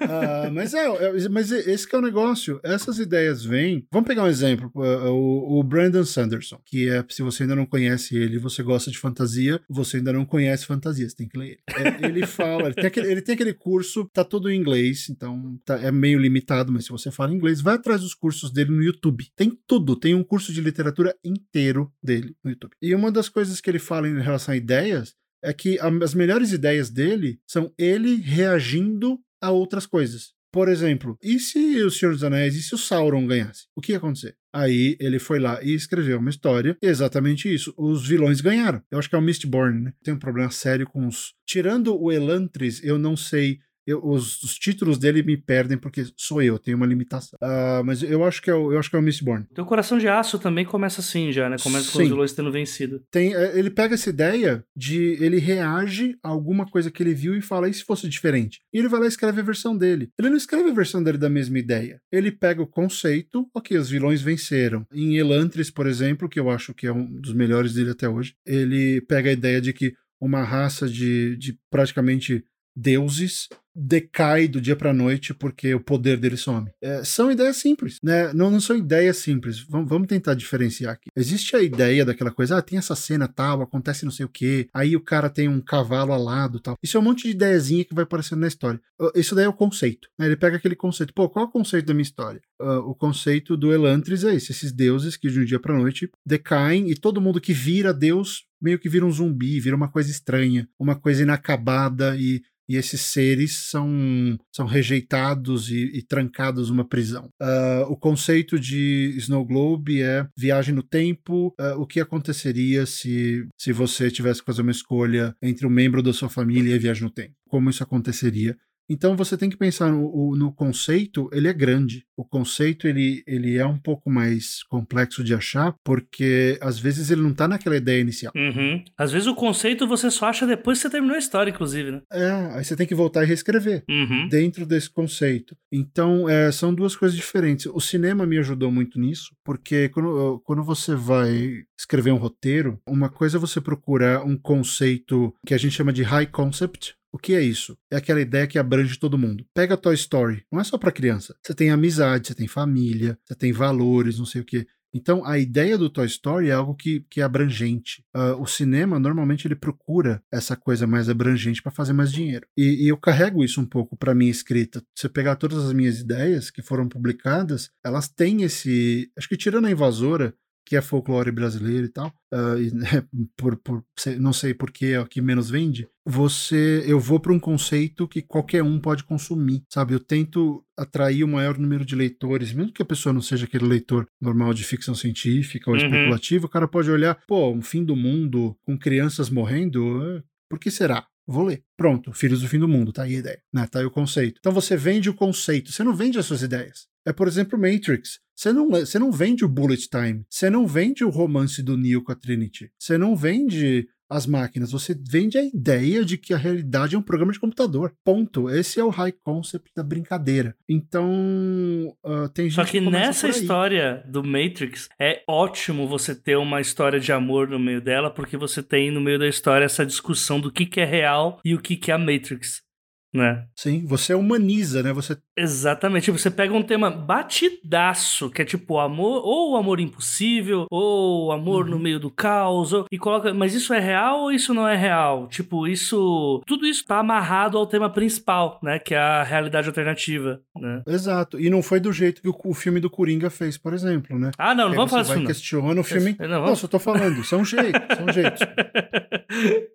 Ah, mas é, é- mas esse que é o negócio. Essas ideias vêm. Vamos pegar um exemplo. uh, O, o Brandon Sanderson, que é, se você ainda não conhece ele, você gosta de fantasia, você ainda não conhece fantasia, você tem que ler ele. É, ele fala, ele tem, aquele, ele tem aquele curso, tá todo em inglês, então tá- é meio limitado, mas se você fala inglês, vai atrás dos cursos dele no YouTube. Tem tudo, tem um curso de literatura inteiro dele no YouTube. E uma das coisas que ele fala em relação a ideias é que as melhores ideias dele são ele reagindo a outras coisas. por exemplo, e se o Senhor dos Anéis, e se o Sauron ganhasse? O que ia acontecer? Aí ele foi lá e escreveu uma história, exatamente isso. Os vilões ganharam. Eu acho que é o Mistborn, né? Tem um problema sério com os. Tirando o Elantris, eu não sei eu, os, os, títulos dele me perdem porque sou eu, tenho uma limitação. Uh, mas eu acho que é o, eu acho que é o Mistborn. Teu coração de aço também começa assim já, né? Começa Sim. com os vilões tendo vencido. Tem, é, ele pega essa ideia de ele reage a alguma coisa que ele viu e fala, e se fosse diferente? E ele vai lá e escreve a versão dele. Ele não escreve a versão dele da mesma ideia. Ele pega o conceito, ok, os vilões venceram. Em Elantris, por exemplo, que eu acho que é um dos melhores dele até hoje, ele pega a ideia de que uma raça de, de praticamente deuses decai do dia para noite porque o poder dele some. É, são ideias simples, né? Não, não são ideias simples. Vamos, vamos, tentar diferenciar aqui. Existe a ideia daquela coisa, ah, tem essa cena tal, acontece não sei o que, aí o cara tem um cavalo alado tal. Isso é um monte de ideiazinha que vai aparecendo na história. Isso daí é o conceito. Né? Ele pega aquele conceito. Pô, qual é o conceito da minha história? Uh, o conceito do Elantris é esse: esses deuses que de um dia para noite decaem e todo mundo que vira Deus meio que vira um zumbi, vira uma coisa estranha, uma coisa inacabada e e esses seres são, são rejeitados e, e trancados numa prisão. Uh, o conceito de Snow Globe é viagem no tempo. Uh, o que aconteceria se, se você tivesse que fazer uma escolha entre um membro da sua família e viagem no tempo? Como isso aconteceria? Então você tem que pensar no, no, conceito, ele é grande. O conceito ele, ele é um pouco mais complexo de achar, porque às vezes ele não está naquela ideia inicial. Uhum. Às vezes o conceito você só acha depois que você terminou a história, inclusive, né? É, aí você tem que voltar e reescrever uhum. dentro desse conceito. Então é, são duas coisas diferentes. O cinema me ajudou muito nisso, porque quando, quando você vai escrever um roteiro, uma coisa é você procurar um conceito que a gente chama de high concept, o que é isso? É aquela ideia que abrange todo mundo. Pega Toy Story, não é só para criança. Você tem amizade, você tem família, você tem valores, não sei o quê. Então, a ideia do Toy Story é algo que, que é abrangente. Uh, o cinema, normalmente, ele procura essa coisa mais abrangente para fazer mais dinheiro. E, e, eu carrego isso um pouco para minha escrita. Se você pegar todas as minhas ideias que foram publicadas, elas têm esse. Acho que tirando a invasora, que é folclore brasileiro e tal, uh, e, né, por, por, não sei por que é o que menos vende, você, eu vou para um conceito que qualquer um pode consumir, sabe? Eu tento atrair o maior número de leitores, mesmo que a pessoa não seja aquele leitor normal de ficção científica ou uhum. especulativa, o cara pode olhar, pô, um fim do mundo com crianças morrendo, eh, por que será? Vou ler. Pronto, Filhos do Fim do Mundo, tá aí a ideia, né? Tá aí o conceito. Então você vende o conceito, você não vende as suas ideias. É, por exemplo, Matrix. Você não, você não vende o Bullet Time. Você não vende o romance do Neo com a Trinity. Você não vende as máquinas, você vende a ideia de que a realidade é um programa de computador. Ponto. Esse é o high concept da brincadeira. Então, uh, tem gente Só que, que nessa história do Matrix, é ótimo você ter uma história de amor no meio dela, porque você tem no meio da história essa discussão do que, que é real e o que, que é a Matrix né? Sim, você humaniza, né? Você Exatamente. Você pega um tema batidaço, que é tipo o amor, ou o amor impossível, ou o amor uhum. no meio do caos, ou, e coloca, mas isso é real ou isso não é real? Tipo, isso, tudo isso tá amarrado ao tema principal, né, que é a realidade alternativa, né? Exato. E não foi do jeito que o, o filme do Coringa fez, por exemplo, né? Ah, não, não vamos falar disso. Você vai questiona o filme. Não, não, só tô falando, são jeitos, são jeitos.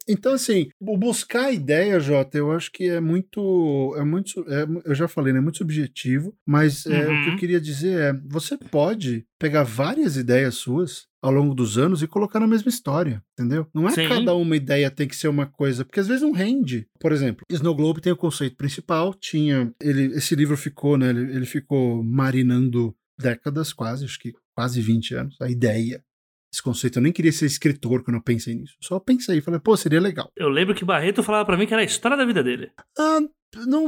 Então, assim, buscar a ideia, Jota, eu acho que é muito. É muito é, eu já falei, né? É muito subjetivo, mas é, uhum. o que eu uhum. queria dizer é: você pode pegar várias ideias suas ao longo dos anos e colocar na mesma história, entendeu? Não é Sim. cada uma ideia tem que ser uma coisa, porque às vezes não rende. Por exemplo, Snow Globe tem o conceito principal, tinha ele esse livro ficou, né, ele, ele ficou marinando décadas quase, acho que quase 20 anos, a ideia esse conceito. Eu nem queria ser escritor quando eu pensei nisso. Só pensei, falei, pô, seria legal. Eu lembro que Barreto falava para mim que era a história da vida dele. Ah, não.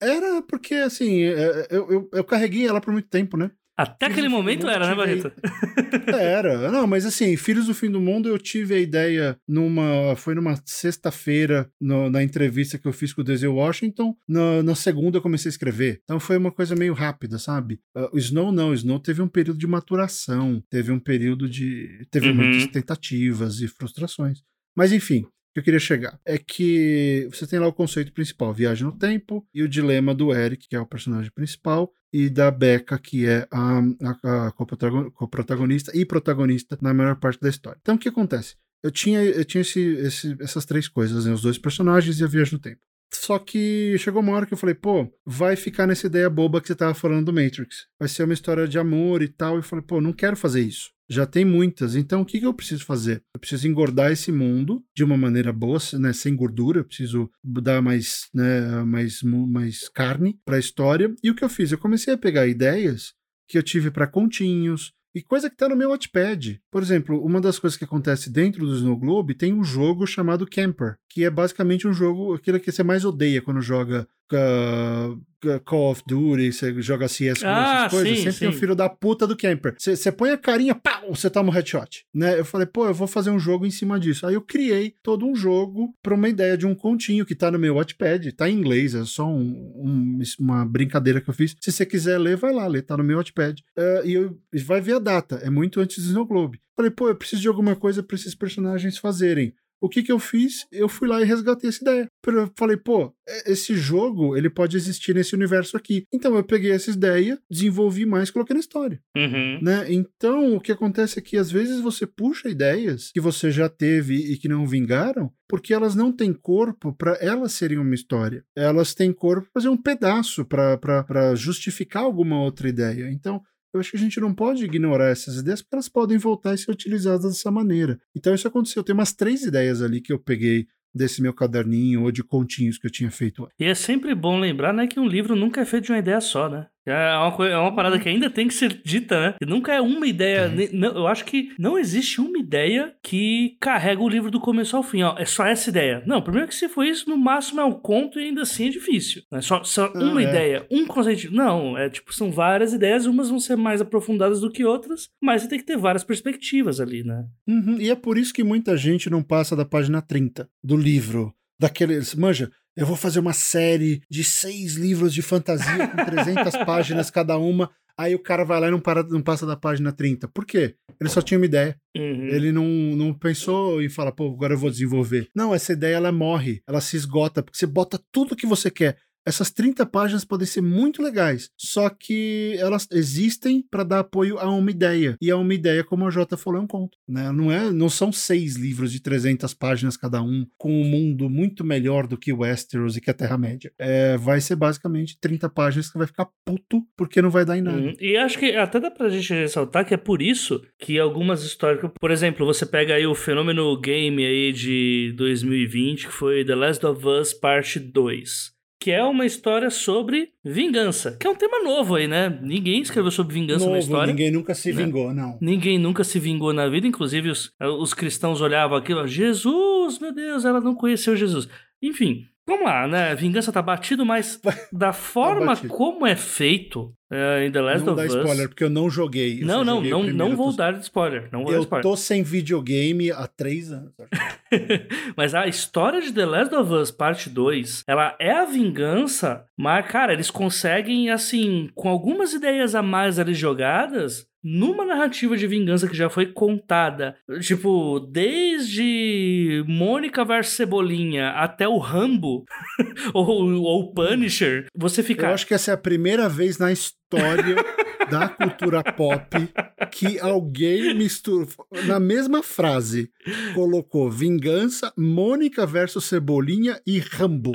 Era porque, assim, é, eu, eu, eu carreguei ela por muito tempo, né? Até aquele momento era, né, Barreto? Era. Não, mas assim, Filhos do Fim do Mundo, eu tive a ideia numa. Foi numa sexta-feira, na entrevista que eu fiz com o Denzel Washington. Na, na, segunda eu comecei a escrever. Então foi uma coisa meio rápida, sabe? Uh, o Snow não, o Snow teve um período de maturação, teve um período de. Teve uhum. muitas tentativas e frustrações. Mas enfim, que eu queria chegar é que você tem lá o conceito principal, viagem no tempo, e o dilema do Eric, que é o personagem principal, e da Becca, que é a, a, a coprotagonista e protagonista na maior parte da história. Então o que acontece? Eu tinha, eu tinha esse, esse, essas três coisas, né? os dois personagens e a viagem no tempo. Só que chegou uma hora que eu falei, pô, vai ficar nessa ideia boba que você tava falando do Matrix. Vai ser uma história de amor e tal. E eu falei, pô, não quero fazer isso. Já tem muitas. Então, o que, que eu preciso fazer? Eu preciso engordar esse mundo de uma maneira boa, né, sem gordura. Eu preciso dar mais, né, mais, mais carne para a história. E o que eu fiz? Eu comecei a pegar ideias que eu tive para continhos, e coisa que tá no meu Watchpad. Por exemplo, uma das coisas que acontece dentro do Snow Globe tem um jogo chamado Camper, que é basicamente um jogo, aquilo que você mais odeia quando joga uh, Call of Duty, você joga CS, ah, essas coisas, sim, sempre sim. tem filho da puta do camper. Você põe a carinha, pau, você toma um headshot. Né? Eu falei, pô, eu vou fazer um jogo em cima disso. Aí eu criei todo um jogo pra uma ideia de um continho que tá no meu Watchpad, tá em inglês, é só um, um, uma brincadeira que eu fiz. Se você quiser ler, vai lá ler, tá no meu Watchpad. Uh, e eu, vai ver a data, é muito antes do Snow Globe. Falei, pô, eu preciso de alguma coisa pra esses personagens fazerem. O que que eu fiz? Eu fui lá e resgatei essa ideia. Eu falei, pô, é, esse jogo, ele pode existir nesse universo aqui. Então eu peguei essa ideia, desenvolvi mais e coloquei na história. Uhum. Né? Então o que acontece é que às vezes você puxa ideias que você já teve e que não vingaram, porque elas não têm corpo para elas serem uma história. Elas têm corpo para fazer um pedaço, para justificar alguma outra ideia. Então eu acho que a gente não pode ignorar essas ideias porque elas podem voltar a ser utilizadas dessa maneira. Então isso aconteceu. Tem umas três ideias ali que eu peguei desse meu caderninho ou de continhos que eu tinha feito. E é sempre bom lembrar, né, que um livro nunca é feito de uma ideia só, né? É uma, coisa, é uma parada que ainda tem que ser dita, né? E nunca é uma ideia. Não, eu acho que não existe uma ideia que carrega o livro do começo ao fim. Ó, é só essa ideia. Não, primeiro que se for isso, no máximo é um conto e ainda assim é difícil. É só, só uma ah, é. ideia, um conceito. Não, é tipo, são várias ideias, umas vão ser mais aprofundadas do que outras, mas você tem que ter várias perspectivas ali, né? Uhum, e é por isso que muita gente não passa da página 30 do livro. Daqueles. Manja, eu vou fazer uma série de seis livros de fantasia com 300 páginas cada uma. Aí o cara vai lá e não, para, não passa da página 30. Por quê? Ele só tinha uma ideia. Uhum. Ele não, não pensou e fala, pô, agora eu vou desenvolver. Não, essa ideia ela morre, ela se esgota, porque você bota tudo que você quer. Essas 30 páginas podem ser muito legais, só que elas existem para dar apoio a uma ideia. E a uma ideia, como a Jota falou, é um conto. Né? Não, é, não são seis livros de 300 páginas cada um, com um mundo muito melhor do que Westeros e que a Terra-média. É, vai ser basicamente 30 páginas que vai ficar puto porque não vai dar em nada. Hum, e acho que até dá pra gente ressaltar que é por isso que algumas histórias. Por exemplo, você pega aí o fenômeno game aí de 2020, que foi The Last of Us Parte 2 que é uma história sobre vingança, que é um tema novo aí, né? Ninguém escreveu sobre vingança novo, na história. Ninguém nunca se né? vingou, não. Ninguém nunca se vingou na vida, inclusive os, os cristãos olhavam aquilo, Jesus, meu Deus, ela não conheceu Jesus. Enfim, Vamos lá, né? Vingança tá batido, mas da tá forma tá como é feito uh, em The Last não of Us... Não dá spoiler, porque eu não joguei. Eu não, não, joguei não, não vou tô... dar spoiler. Não vou eu dar spoiler. tô sem videogame há três anos. mas a história de The Last of Us Parte 2, ela é a vingança, mas, cara, eles conseguem, assim, com algumas ideias a mais ali jogadas, numa narrativa de vingança que já foi contada, tipo, desde Mônica vs Cebolinha até o Rambo ou o Punisher, você fica. Eu acho que essa é a primeira vez na história da cultura pop que alguém misturou na mesma frase colocou vingança, Mônica versus Cebolinha e Rambo.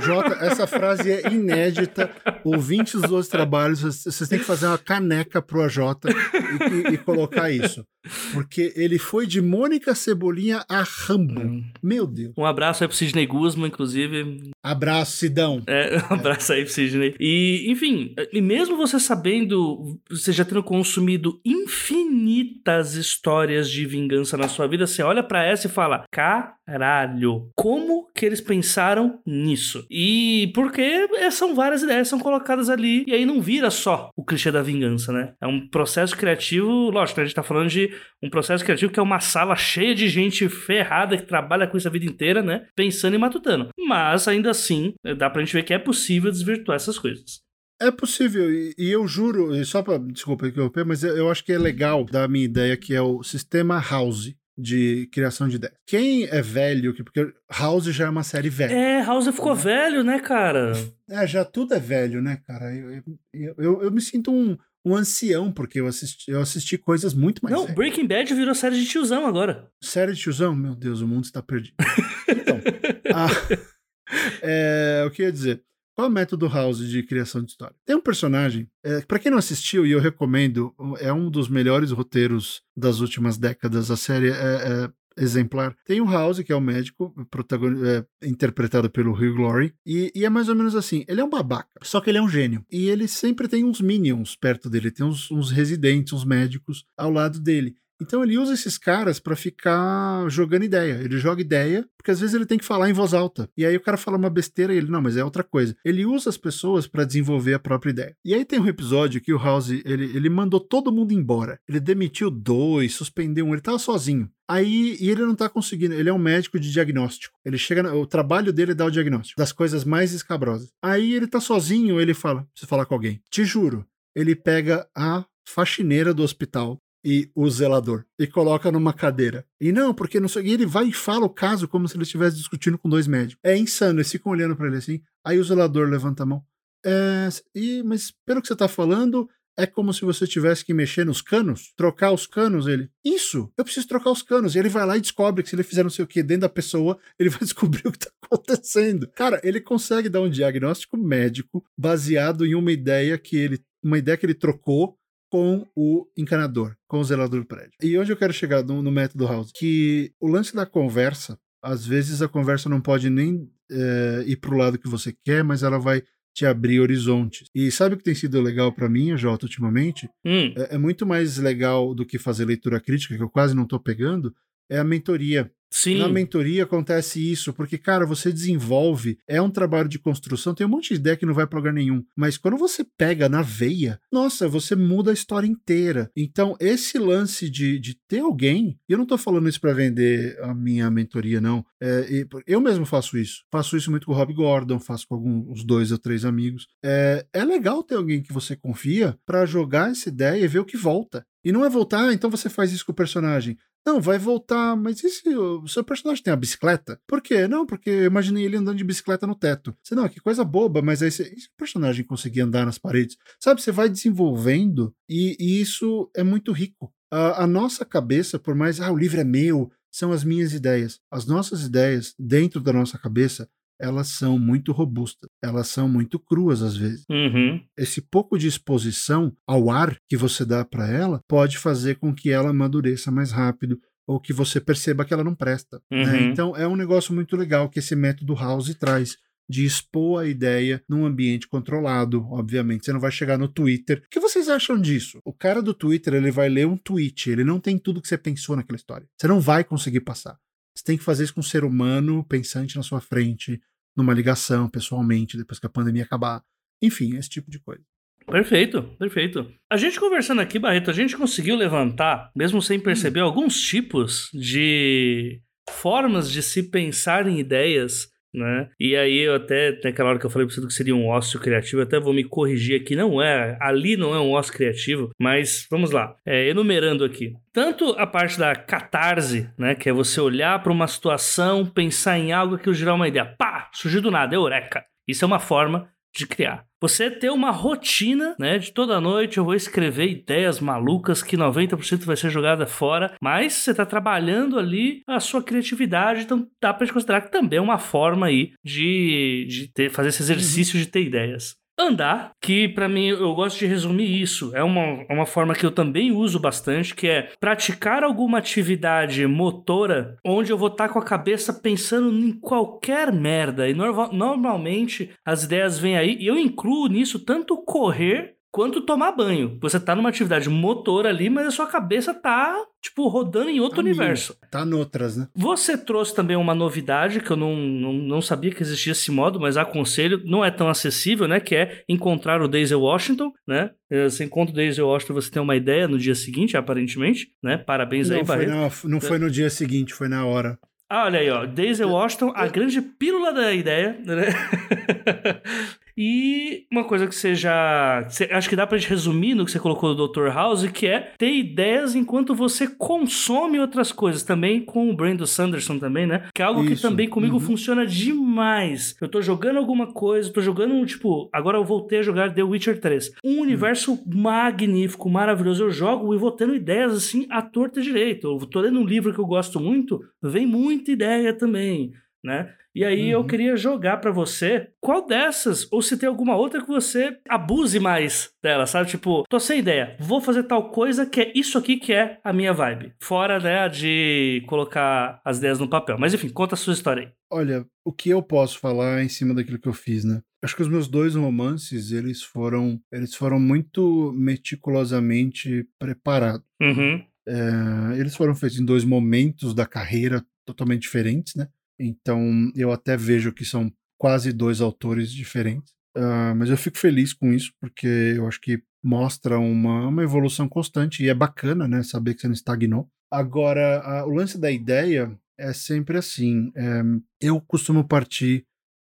Jota, essa frase é inédita. Ouvintes dos outros trabalhos, vocês têm que fazer uma caneca pro AJ e, e, e colocar isso. Porque ele foi de Mônica Cebolinha a Rambo. Hum. Meu Deus. Um abraço aí pro Sidney Guzman, inclusive. Abraço, Sidão. É, um abraço aí pro Sidney. E, enfim, e mesmo você sabendo, você já tendo consumido infinitas histórias de vingança na sua vida, você olha para essa e fala: caralho, como que eles pensaram nisso? E porque são várias ideias são colocadas ali, e aí não vira só o clichê da vingança, né? É um processo criativo, lógico, a gente tá falando de um processo criativo que é uma sala cheia de gente ferrada que trabalha com isso a vida inteira, né? Pensando e matutando. Mas ainda assim, dá pra gente ver que é possível desvirtuar essas coisas. É possível, e, eu juro, e só para desculpa interromper, mas eu acho que é legal da minha ideia que é o sistema House de criação de ideia. Quem é velho, porque House já é uma série velha. É, House ficou né? velho, né, cara? É, já tudo é velho, né, cara? Eu, eu, eu, eu me sinto um, um ancião, porque eu assisti, eu assisti coisas muito mais. Não, velhas. Breaking Bad virou série de tiozão agora. Série de tiozão? Meu Deus, o mundo está perdido. então, a, É, o que eu ia dizer? Qual é o método House de criação de história? Tem um personagem, é, para quem não assistiu, e eu recomendo, é um dos melhores roteiros das últimas décadas. A série é, é exemplar. Tem o House, que é o médico, é, interpretado pelo Hugh Glory, e, e, é mais ou menos assim: ele é um babaca, só que ele é um gênio. E ele sempre tem uns minions perto dele, tem uns, uns residentes, uns médicos ao lado dele. Então ele usa esses caras para ficar jogando ideia. Ele joga ideia, porque às vezes ele tem que falar em voz alta. E aí o cara fala uma besteira e ele, não, mas é outra coisa. Ele usa as pessoas para desenvolver a própria ideia. E aí tem um episódio que o House, ele, ele mandou todo mundo embora. Ele demitiu dois, suspendeu um, ele tava sozinho. Aí, e ele não tá conseguindo, ele é um médico de diagnóstico. Ele chega, o trabalho dele é dar o diagnóstico das coisas mais escabrosas. Aí ele tá sozinho, ele fala, preciso falar com alguém. Te juro, ele pega a faxineira do hospital e o zelador e coloca numa cadeira. E não, porque não sei. E ele vai e fala o caso como se ele estivesse discutindo com dois médicos. É insano, eles ficam olhando para ele assim. Aí o zelador levanta a mão. É, e, mas pelo que você tá falando, é como se você tivesse que mexer nos canos, trocar os canos. Ele, isso, eu preciso trocar os canos. E ele vai lá e descobre que se ele fizer não sei o que dentro da pessoa, ele vai descobrir o que tá acontecendo. Cara, ele consegue dar um diagnóstico médico baseado em uma ideia que ele, uma ideia que ele trocou com o encanador, com o zelador do prédio. E onde eu quero chegar no, no método House? Que o lance da conversa, às vezes a conversa não pode nem é, ir para o lado que você quer, mas ela vai te abrir horizontes. E sabe o que tem sido legal para mim, Jota, ultimamente? Hum. É, é, muito mais legal do que fazer leitura crítica, que eu quase não estou pegando, é a mentoria. Sim. Na mentoria acontece isso, porque, cara, você desenvolve, é um trabalho de construção, tem um monte de ideia que não vai para lugar nenhum. Mas quando você pega na veia, nossa, você muda a história inteira. Então, esse lance de, de ter alguém, eu não tô falando isso para vender a minha mentoria, não. É, eu mesmo faço isso. Faço isso muito com o Rob Gordon, faço com alguns dois ou três amigos. É, é legal ter alguém que você confia para jogar essa ideia e ver o que volta. E não é voltar, ah, então você faz isso com o personagem. Não, vai voltar, mas e se o seu personagem tem a bicicleta? Por quê? Não, porque eu imaginei ele andando de bicicleta no teto. Você, não, que coisa boba, mas aí você, e se o personagem conseguir andar nas paredes? Sabe, você vai desenvolvendo e, e isso é muito rico. A, a nossa cabeça, por mais, ah, o livro é meu, são as minhas ideias. As nossas ideias, dentro da nossa cabeça, elas são muito robustas, elas são muito cruas às vezes. Uhum. Esse pouco de exposição ao ar que você dá para ela pode fazer com que ela amadureça mais rápido ou que você perceba que ela não presta. Né? Uhum. Né? Então é um negócio muito legal que esse método House traz de expor a ideia num ambiente controlado, obviamente. Você não vai chegar no Twitter. O que vocês acham disso? O cara do Twitter, ele vai ler um tweet, ele não tem tudo que você pensou naquela história. Você não vai conseguir passar. Você tem que fazer isso com um ser humano pensante na sua frente, numa ligação, pessoalmente, depois que a pandemia acabar. Enfim, esse tipo de coisa. Perfeito, perfeito. A gente conversando aqui, Barreto, a gente conseguiu levantar, mesmo sem perceber, hum. alguns tipos de formas de se pensar em ideias né? E aí eu até, naquela hora que eu falei pra você que seria um ócio criativo, até vou me corrigir aqui, não é, ali não é um ócio criativo, mas vamos lá, é, enumerando aqui. Tanto a parte da catarse, né, que é você olhar para uma situação, pensar em algo que gerar uma ideia, pá, surgiu do nada, eureka. Isso é uma forma de criar. Você ter uma rotina, né? De toda noite eu vou escrever ideias malucas que 90% vai ser jogada fora, mas você está trabalhando ali a sua criatividade, então dá para considerar que também é uma forma aí de, de ter, fazer esse exercício de ter ideias. Andar, que para mim eu gosto de resumir isso, é uma, uma forma que eu também uso bastante, que é praticar alguma atividade motora onde eu vou estar tá com a cabeça pensando em qualquer merda. E no, normalmente as ideias vêm aí, e eu incluo nisso tanto correr quanto tomar banho. Você tá numa atividade motor ali, mas a sua cabeça tá, tipo, rodando em outro tá universo. Mil. Tá noutras, né? Você trouxe também uma novidade que eu não, não, não, sabia que existia esse modo, mas aconselho, não é tão acessível, né? Que é encontrar o Daisy Washington, né? Eh, você encontra o Daisy Washington, você tem uma ideia no dia seguinte, aparentemente, né? Parabéns não aí, foi na, Não foi no dia seguinte, foi na hora. Ah, olha aí, ó. Daisy Washington, a grande pílula da ideia, né? E uma coisa que você já. acho que dá pra gente resumir no que você colocou do Dr. House, que é ter ideias enquanto você consome outras coisas. Também com o Brandon Sanderson também, né? Que é algo Isso. que também comigo uhum. funciona demais. Eu tô jogando alguma coisa, tô jogando, tipo, agora eu voltei a jogar The Witcher 3. Um universo uhum. magnífico, maravilhoso. Eu jogo e vou tendo ideias assim à torta direito. Eu tô lendo um livro que eu gosto muito, vem muita ideia também. né? E aí eu Uhum. queria jogar pra você qual dessas, ou se tem alguma outra que você abuse mais dela, sabe? Tipo, tô sem ideia, vou fazer tal coisa que é isso aqui que é a minha vibe. Fora, né, de colocar as ideias no papel. Mas enfim, conta a sua história aí. Olha, o que eu posso falar em cima daquilo que eu fiz, né? Acho que os meus dois romances, eles foram, eles foram muito meticulosamente preparados. Uhum. É, eles foram feitos em dois momentos da carreira totalmente diferentes, né? Então eu até vejo que são quase dois autores diferentes. Ah, mas eu fico feliz com isso, porque eu acho que mostra uma, uma evolução constante e é bacana, né? Saber que você não estagnou. Agora, a- o lance da ideia é sempre assim. é, eu costumo partir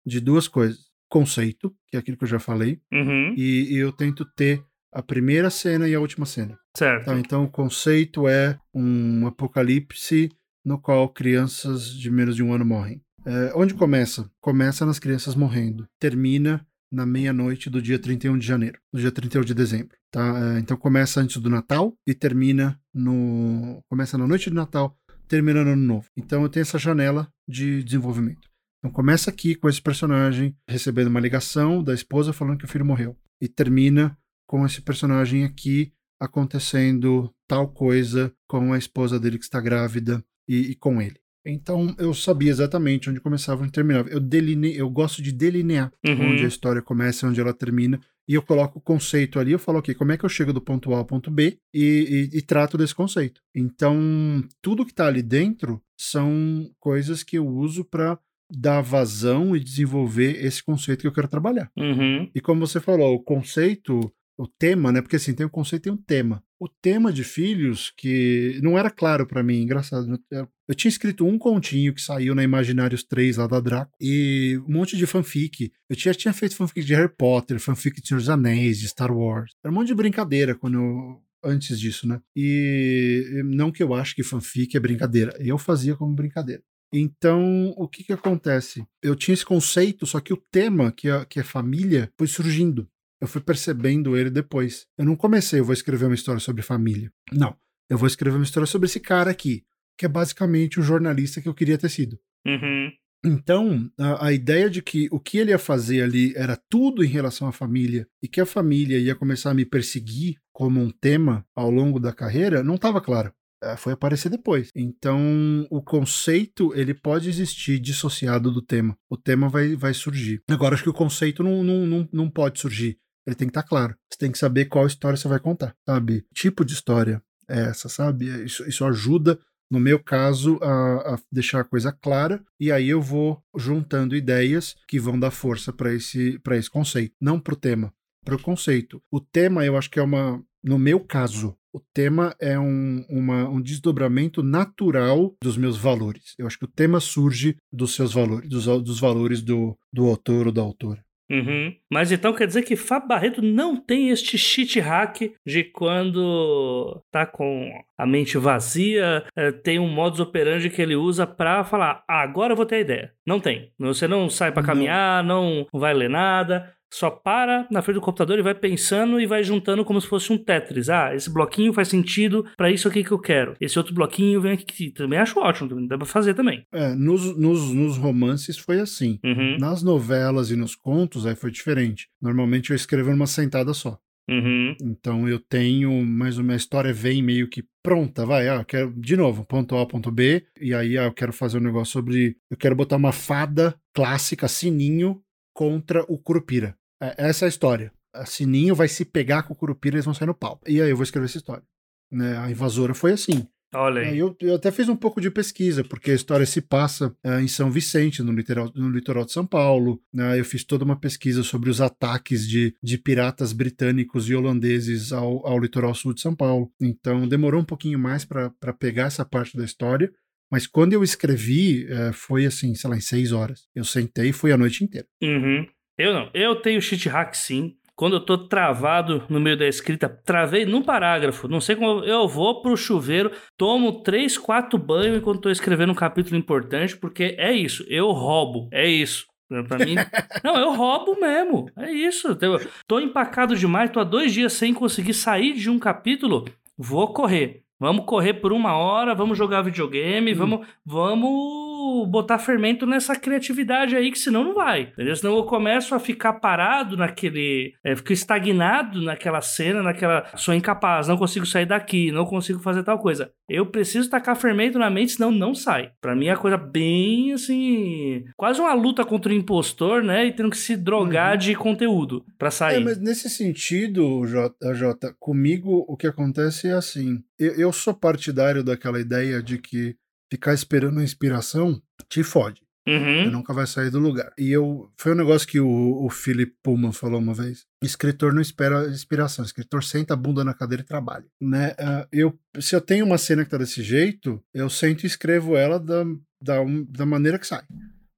de duas coisas: conceito, que é aquilo que eu já falei, Uhum. e, e eu tento ter a primeira cena e a última cena. Certo. Tá, então o conceito é um apocalipse no qual crianças de menos de um ano morrem. É, onde começa? Começa nas crianças morrendo. Termina na meia-noite do dia 31 de janeiro, do dia 31 de dezembro. Tá? É, então começa antes do Natal e termina no. Começa na noite de Natal, termina no ano novo. Então eu tenho essa janela de desenvolvimento. Então começa aqui com esse personagem recebendo uma ligação da esposa falando que o filho morreu. E termina com esse personagem aqui acontecendo tal coisa com a esposa dele que está grávida e, e com ele. Então eu sabia exatamente onde começava e onde terminava. Eu, deline, eu gosto de delinear Uhum. onde a história começa e onde ela termina. E eu coloco o conceito ali, eu falo, ok, como é que eu chego do ponto A ao ponto B e, e- e trato desse conceito. Então, tudo que está ali dentro são coisas que eu uso para dar vazão e desenvolver esse conceito que eu quero trabalhar. Uhum. E como você falou, o conceito, o tema, né? Porque assim, tem um conceito e um tema. O tema de filhos, que não era claro pra mim, engraçado. Eu, eu tinha escrito um continho que saiu na Imaginários 3 lá da Draco, e um monte de fanfic. Eu tinha, tinha feito fanfic de Harry Potter, fanfic de Senhor dos Anéis, de Star Wars. Era um monte de brincadeira quando eu, antes disso, né? E não que eu acho que fanfic é brincadeira, eu fazia como brincadeira. Então, o que que acontece? Eu tinha esse conceito, só que o tema, que é, que é família, foi surgindo. Eu fui percebendo ele depois. Eu não comecei, eu vou escrever uma história sobre família. Não. Eu vou escrever uma história sobre esse cara aqui, que é basicamente o jornalista que eu queria ter sido. Uhum. Então, a, a ideia de que o que ele ia fazer ali era tudo em relação à família e que a família ia começar a me perseguir como um tema ao longo da carreira não estava claro. É, Foi aparecer depois. Então, o conceito ele pode existir dissociado do tema. O tema vai, vai surgir. Agora, acho que o conceito não, não, não, não pode surgir. Ele tem que estar claro. Você tem que saber qual história você vai contar, sabe? Que tipo de história é essa, sabe? Isso, isso ajuda no meu caso, a, a deixar a coisa clara, e aí eu vou juntando ideias que vão dar força para esse, esse conceito, não para o tema, para o conceito. O tema, eu acho que é uma. No meu caso, o tema é um, uma, um desdobramento natural dos meus valores. Eu acho que o tema surge dos seus valores, dos, dos valores do, do autor ou da autora. Uhum. Mas então quer dizer que Fábio Barreto não tem este cheat hack de quando tá com a mente vazia, eh, tem um modus operandi que ele usa pra falar, ah, agora eu vou ter a ideia. Não tem. Você não sai pra Não. caminhar, não vai ler nada. Só para na frente do computador e vai pensando e vai juntando como se fosse um Tetris. Ah, esse bloquinho faz sentido pra isso aqui que eu quero. Esse outro bloquinho vem aqui. Também acho ótimo, também dá pra fazer também. É, nos, nos, nos romances foi assim. Uhum, Nas novelas e nos contos, aí foi diferente. Normalmente eu escrevo numa sentada só. uhum, Então eu tenho, mas uma história vem meio que pronta, vai, ah, eu quero, de novo, ponto A, ponto B, e aí ah, eu quero fazer um negócio sobre, eu quero botar uma fada clássica, Sininho, contra o Curupira. É, essa é a história. A Sininho vai se pegar com o Curupira e eles vão sair no pau. E aí eu vou escrever essa história. Né, a invasora foi assim. Olha É, aí. eu, eu até fiz um pouco de pesquisa, porque a história se passa é, em São Vicente, no litoral, no litoral de São Paulo. né? eu fiz toda uma pesquisa sobre os ataques de, de piratas britânicos e holandeses ao, ao litoral sul de São Paulo. Então demorou um pouquinho mais para pegar essa parte da história. Mas quando eu escrevi, é, foi assim, sei lá, em seis horas. Eu sentei e foi a noite inteira. Uhum. Eu não. Eu tenho cheat hack sim. Quando eu tô travado no meio da escrita, travei num parágrafo. Não sei como. Eu vou pro chuveiro, tomo três, quatro banhos enquanto tô escrevendo um capítulo importante, porque é isso. Eu roubo. É isso. Pra mim. não, eu roubo mesmo. É isso. Tô empacado demais, tô há dois dias sem conseguir sair de um capítulo. Vou correr. Vamos correr por uma hora, vamos jogar videogame, Hum. vamos, vamos botar fermento nessa criatividade aí, que senão não vai. Entendeu? Senão eu começo a ficar parado naquele. É, fico estagnado naquela cena, naquela. Sou incapaz, não consigo sair daqui, não consigo fazer tal coisa. Eu preciso tacar fermento na mente, senão não sai. Para mim é coisa bem assim. Quase uma luta contra o impostor, né? E tendo que se drogar uhum. de conteúdo para sair. É, mas nesse sentido, Jota, Jota, comigo o que acontece é assim. Eu, eu sou partidário daquela ideia de que ficar esperando a inspiração te fode. Uhum. Você nunca vai sair do lugar. E eu. Foi um negócio que o, o Philip Pullman falou uma vez. Escritor não espera inspiração. Escritor senta a bunda na cadeira e trabalha. Né? Uh, eu, se eu tenho uma cena que tá desse jeito, eu sento e escrevo ela da, da, da maneira que sai.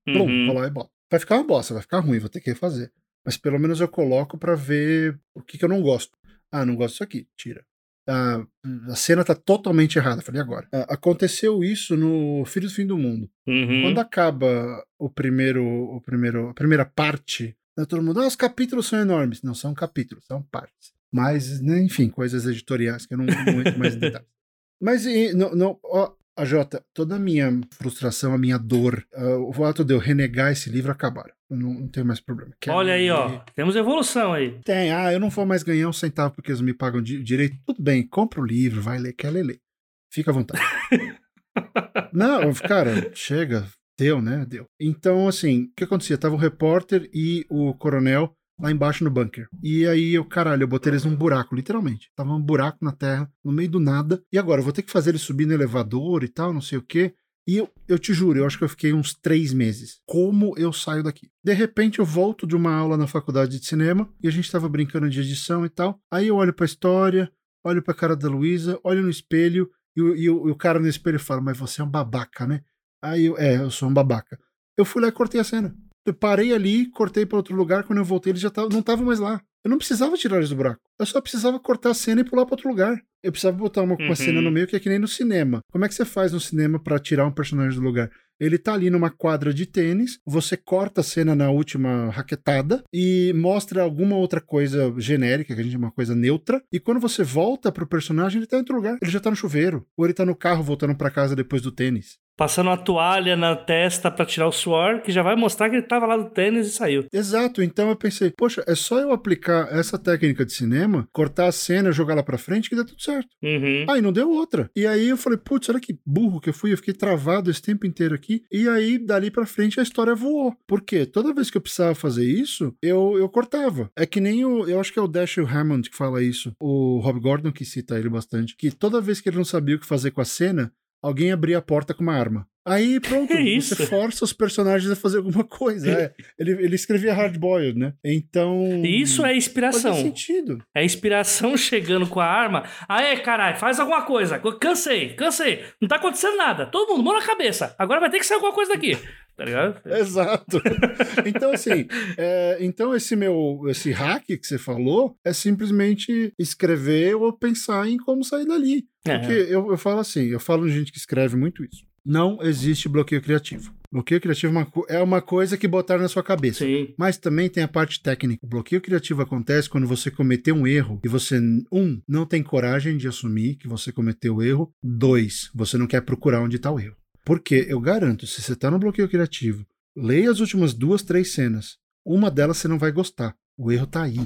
Uhum. vou lá e boto. Vai ficar uma bosta, vai ficar ruim, vou ter que refazer. Mas pelo menos eu coloco para ver o que, que eu não gosto. Ah, não gosto disso aqui, tira a, a cena tá totalmente errada. Falei, agora. aconteceu isso no Filho do Fim do Mundo. Uhum. Quando acaba o primeiro, o primeiro, a primeira parte, né, todo mundo, ah, os capítulos são enormes. Não são capítulos, são partes. Mas, né, enfim, coisas editoriais que eu não, não entro mais em detalhes. Mas não, não, ó, a Jota, toda a minha frustração, a minha dor, uh, o fato de eu renegar esse livro acabaram. Eu não, não tenho mais problema. Quero Olha aí, ó. Temos evolução aí. Tem. Ah, eu não vou mais ganhar um centavo porque eles me pagam di direito. Tudo bem, compra o livro, vai ler, quer ler, ler. Fica à vontade. não, cara, chega. Deu, né? Deu. Então, assim, o que acontecia? Tava o repórter e o coronel lá embaixo no bunker. E aí eu, caralho, eu botei eles num buraco, literalmente. Tava um buraco na terra, no meio do nada. E agora, eu vou ter que fazer eles subir no elevador e tal, não sei o quê. E eu, eu te juro, eu acho que eu fiquei uns três meses. Como eu saio daqui? De repente eu volto de uma aula na faculdade de cinema e a gente tava brincando de edição e tal. Aí eu olho pra história, olho pra cara da Luísa, olho no espelho e, e, e, o cara no espelho fala: Mas você é um babaca, né? Aí eu, é, eu sou um babaca. Eu fui lá e cortei a cena. Eu parei ali, cortei para outro lugar. Quando eu voltei, eles já tavam, não estavam mais lá. Eu não precisava tirar eles do buraco. Eu só precisava cortar a cena e pular para outro lugar. Eu precisava botar uma, uma cena no uhum. meio que é que nem no cinema. Como é que você faz no cinema para tirar um personagem do lugar? Ele tá ali numa quadra de tênis, você corta a cena na última raquetada e mostra alguma outra coisa genérica, que a gente chama coisa neutra, e quando você volta pro personagem, ele tá em outro lugar. Ele já tá no chuveiro, ou ele tá no carro voltando para casa depois do tênis passando a toalha na testa para tirar o suor, que já vai mostrar que ele tava lá do tênis e saiu. Exato, então eu pensei, poxa, é só eu aplicar essa técnica de cinema, cortar a cena, jogar lá pra frente, que dá tudo certo. Uhum. Aí não deu outra. E aí eu falei, putz, olha que burro que eu fui, eu fiquei travado esse tempo inteiro aqui, e aí dali pra frente a história voou. Por quê? Toda vez que eu precisava fazer isso, eu, eu cortava. É que nem o, eu acho que é o Dashiell Hammond que fala isso, o Rob Gordon que cita ele bastante, que toda vez que ele não sabia o que fazer com a cena, alguém abria a porta com uma arma. Aí pronto, você força os personagens a fazer alguma coisa. É. Ele, ele escrevia hardboiled, né? Então. Isso é inspiração. Faz sentido. É inspiração chegando com a arma. Aê, caralho, faz alguma coisa. Cansei, cansei. Não tá acontecendo nada. Todo mundo, mão na cabeça. Agora vai ter que sair alguma coisa daqui. Tá ligado? Exato. Então, assim, é, então esse meu esse hack que você falou é simplesmente escrever ou pensar em como sair dali. É. Porque eu, eu falo assim, eu falo de gente que escreve muito isso não existe bloqueio criativo. Bloqueio criativo é, é uma coisa que botaram na sua cabeça. Sim. Mas também tem a parte técnica. O bloqueio criativo acontece quando você cometeu um erro e você, um, não tem coragem de assumir que você cometeu o erro. Dois, você não quer procurar onde está o erro. Porque eu garanto, se você está no bloqueio criativo, leia as últimas duas, três cenas. Uma delas você não vai gostar. O erro está aí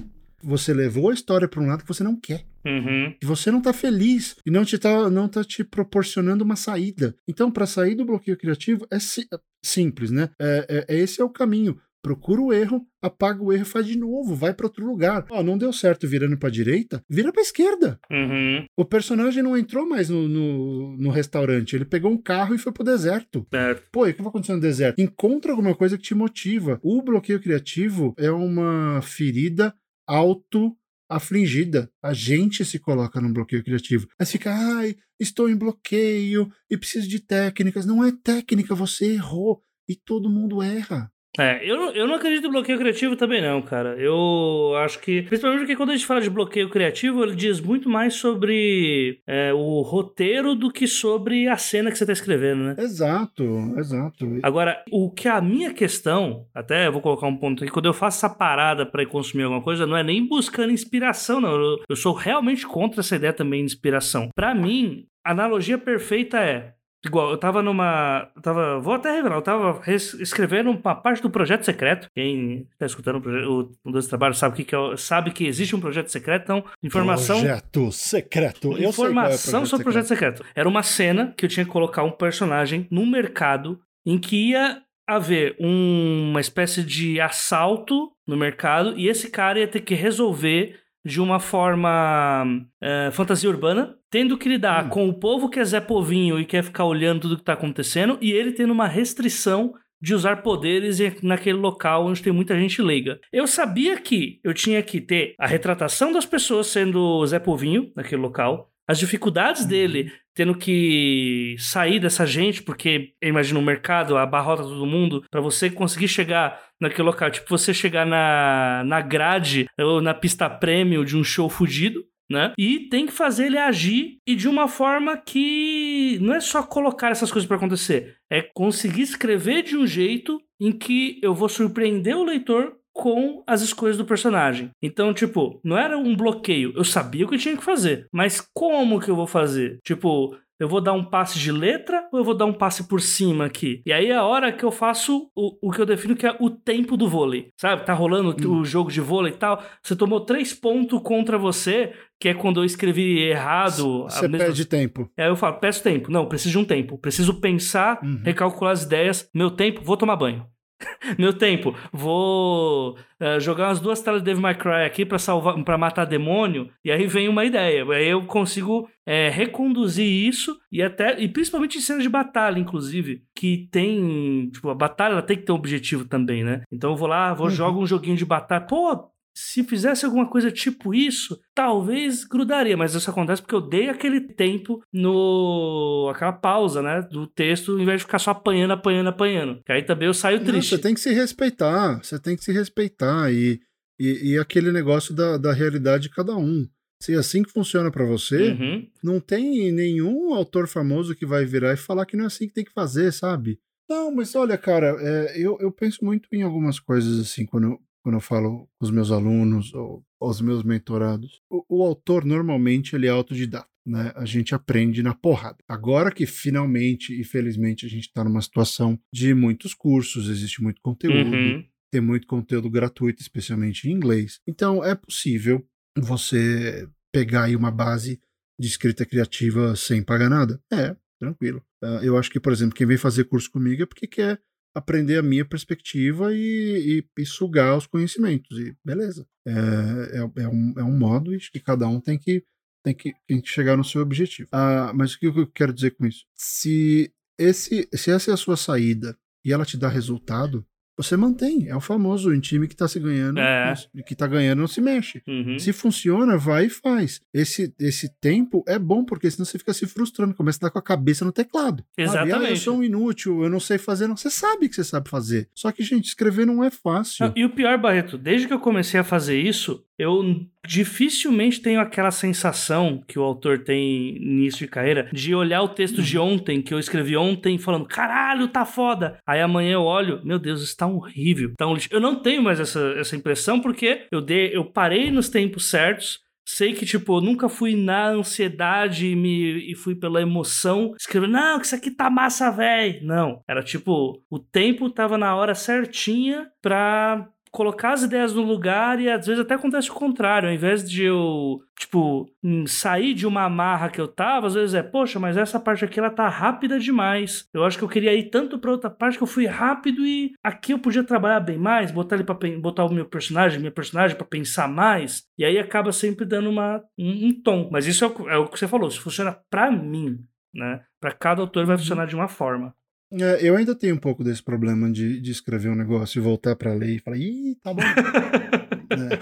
você levou a história para um lado que você não quer. Uhum. Que você não está feliz e não te tá, não tá te proporcionando uma saída. Então, para sair do bloqueio criativo é, si é simples, né? É, é, é, esse é o caminho. Procura o erro, apaga o erro e faz de novo, vai para outro lugar. Ó, não deu certo virando para direita, vira para esquerda. Uhum. O personagem não entrou mais no, no, no, restaurante, ele pegou um carro e foi pro deserto. Certo. Pô, e o que vai acontecer no deserto? Encontra alguma coisa que te motiva. O bloqueio criativo é uma ferida auto-afligida. A gente se coloca num bloqueio criativo. Aí fica, ai, estou em bloqueio e preciso de técnicas. Não é técnica, você errou. E todo mundo erra. É, eu, eu não acredito em bloqueio criativo também não, cara. Eu acho que, principalmente porque quando a gente fala de bloqueio criativo, ele diz muito mais sobre é, o roteiro do que sobre a cena que você tá escrevendo, né? Exato, exato. Agora, o que a minha questão, até vou colocar um ponto aqui, quando eu faço essa parada para consumir alguma coisa, não é nem buscando inspiração, não. Eu, eu sou realmente contra essa ideia também de inspiração. Para mim, a analogia perfeita é Igual, eu tava numa. Eu tava, vou até revelar, eu tava escrevendo uma parte do projeto secreto. Quem tá escutando o, projeto, o Dois Trabalhos sabe que, que é, sabe que existe um projeto secreto, então, informação. Projeto secreto. Eu informação é sobre o projeto secreto. Era uma cena que eu tinha que colocar um personagem no mercado em que ia haver um, uma espécie de assalto no mercado e esse cara ia ter que resolver de uma forma uh, fantasia urbana, tendo que lidar hum. com o povo que é Zé Povinho e quer ficar olhando tudo que está acontecendo, e ele tendo uma restrição de usar poderes naquele local onde tem muita gente leiga. Eu sabia que eu tinha que ter a retratação das pessoas sendo Zé Povinho naquele local, as dificuldades dele uhum. tendo que sair dessa gente, porque imagina o mercado, abarrota todo mundo, para você conseguir chegar naquele local, tipo você chegar na, na grade ou na pista prêmio de um show fudido, né? E tem que fazer ele agir e de uma forma que não é só colocar essas coisas para acontecer, é conseguir escrever de um jeito em que eu vou surpreender o leitor com as escolhas do personagem. Então, tipo, não era um bloqueio. Eu sabia o que eu tinha que fazer. Mas como que eu vou fazer? Tipo, eu vou dar um passe de letra ou eu vou dar um passe por cima aqui? E aí é a hora que eu faço o, o que eu defino que é o tempo do vôlei. Sabe? Tá rolando hum. o jogo de vôlei e tal. Você tomou três pontos contra você, que é quando eu escrevi errado. Você mesma... perde tempo. Aí eu falo, peço tempo. Não, preciso de um tempo. Preciso pensar, uhum. recalcular as ideias. Meu tempo, vou tomar banho. Meu tempo, vou uh, jogar umas duas telas de Devil May Cry aqui para salvar, para matar demônio, e aí vem uma ideia. Aí eu consigo é, reconduzir isso e até e principalmente em cenas de batalha, inclusive, que tem, tipo, a batalha tem que ter um objetivo também, né? Então eu vou lá, vou uhum. jogo um joguinho de batalha. Pô, se fizesse alguma coisa tipo isso, talvez grudaria, mas isso acontece porque eu dei aquele tempo no. aquela pausa, né? Do texto, em vez de ficar só apanhando, apanhando, apanhando. Que aí também eu saio triste. Não, você tem que se respeitar, você tem que se respeitar e, e, e aquele negócio da, da realidade de cada um. Se é assim que funciona para você, uhum. não tem nenhum autor famoso que vai virar e falar que não é assim que tem que fazer, sabe? Não, mas olha, cara, é, eu, eu penso muito em algumas coisas assim, quando, quando eu falo com os meus alunos ou aos meus mentorados. O, o autor normalmente ele é autodidata. Né? A gente aprende na porrada. Agora que finalmente e felizmente a gente está numa situação de muitos cursos, existe muito conteúdo, uhum. tem muito conteúdo gratuito, especialmente em inglês. Então é possível você pegar aí uma base de escrita criativa sem pagar nada. É, tranquilo. Uh, eu acho que, por exemplo, quem vem fazer curso comigo é porque quer aprender a minha perspectiva e, e, e sugar os conhecimentos. E beleza. É, é, é, um, é um modo que cada um tem que, tem que, tem que chegar no seu objetivo. Ah, mas o que eu quero dizer com isso? Se, esse, se essa é a sua saída e ela te dá resultado, você mantém. É o famoso em time que tá se ganhando, é. que tá ganhando não se mexe. Uhum. Se funciona, vai e faz. Esse, esse tempo é bom, porque senão você fica se frustrando, começa a dar com a cabeça no teclado. Exatamente. Ah, eu sou um inútil, eu não sei fazer. Não, você sabe que você sabe fazer. Só que, gente, escrever não é fácil. e o pior, Barreto, desde que eu comecei a fazer isso, eu dificilmente tenho aquela sensação que o autor tem início de carreira de olhar o texto de ontem, que eu escrevi ontem, falando, caralho, tá foda. Aí amanhã eu olho, meu Deus, está horrível, tá um lixo. Eu não tenho mais essa, essa impressão porque eu, dei, eu parei nos tempos certos. Sei que, tipo, eu nunca fui na ansiedade e, me, e fui pela emoção, escrevendo, não, que isso aqui tá massa, velho. Não. Era tipo, o tempo tava na hora certinha pra colocar as ideias no lugar e às vezes até acontece o contrário. Ao invés de eu, tipo, hum, sair de uma amarra que eu tava, às vezes é, poxa, mas essa parte aqui ela tá rápida demais. Eu acho que eu queria ir tanto pra outra parte que eu fui rápido e aqui eu podia trabalhar bem mais, botar ele para botar o meu personagem, minha personagem para pensar mais. E aí acaba sempre dando uma, um, um tom. Mas isso é o, é o que você falou, isso funciona para mim, né? Para cada autor vai funcionar de uma forma. É, eu ainda tenho um pouco desse problema de, de escrever um negócio e voltar pra ler e falar, ih, tá bom. é.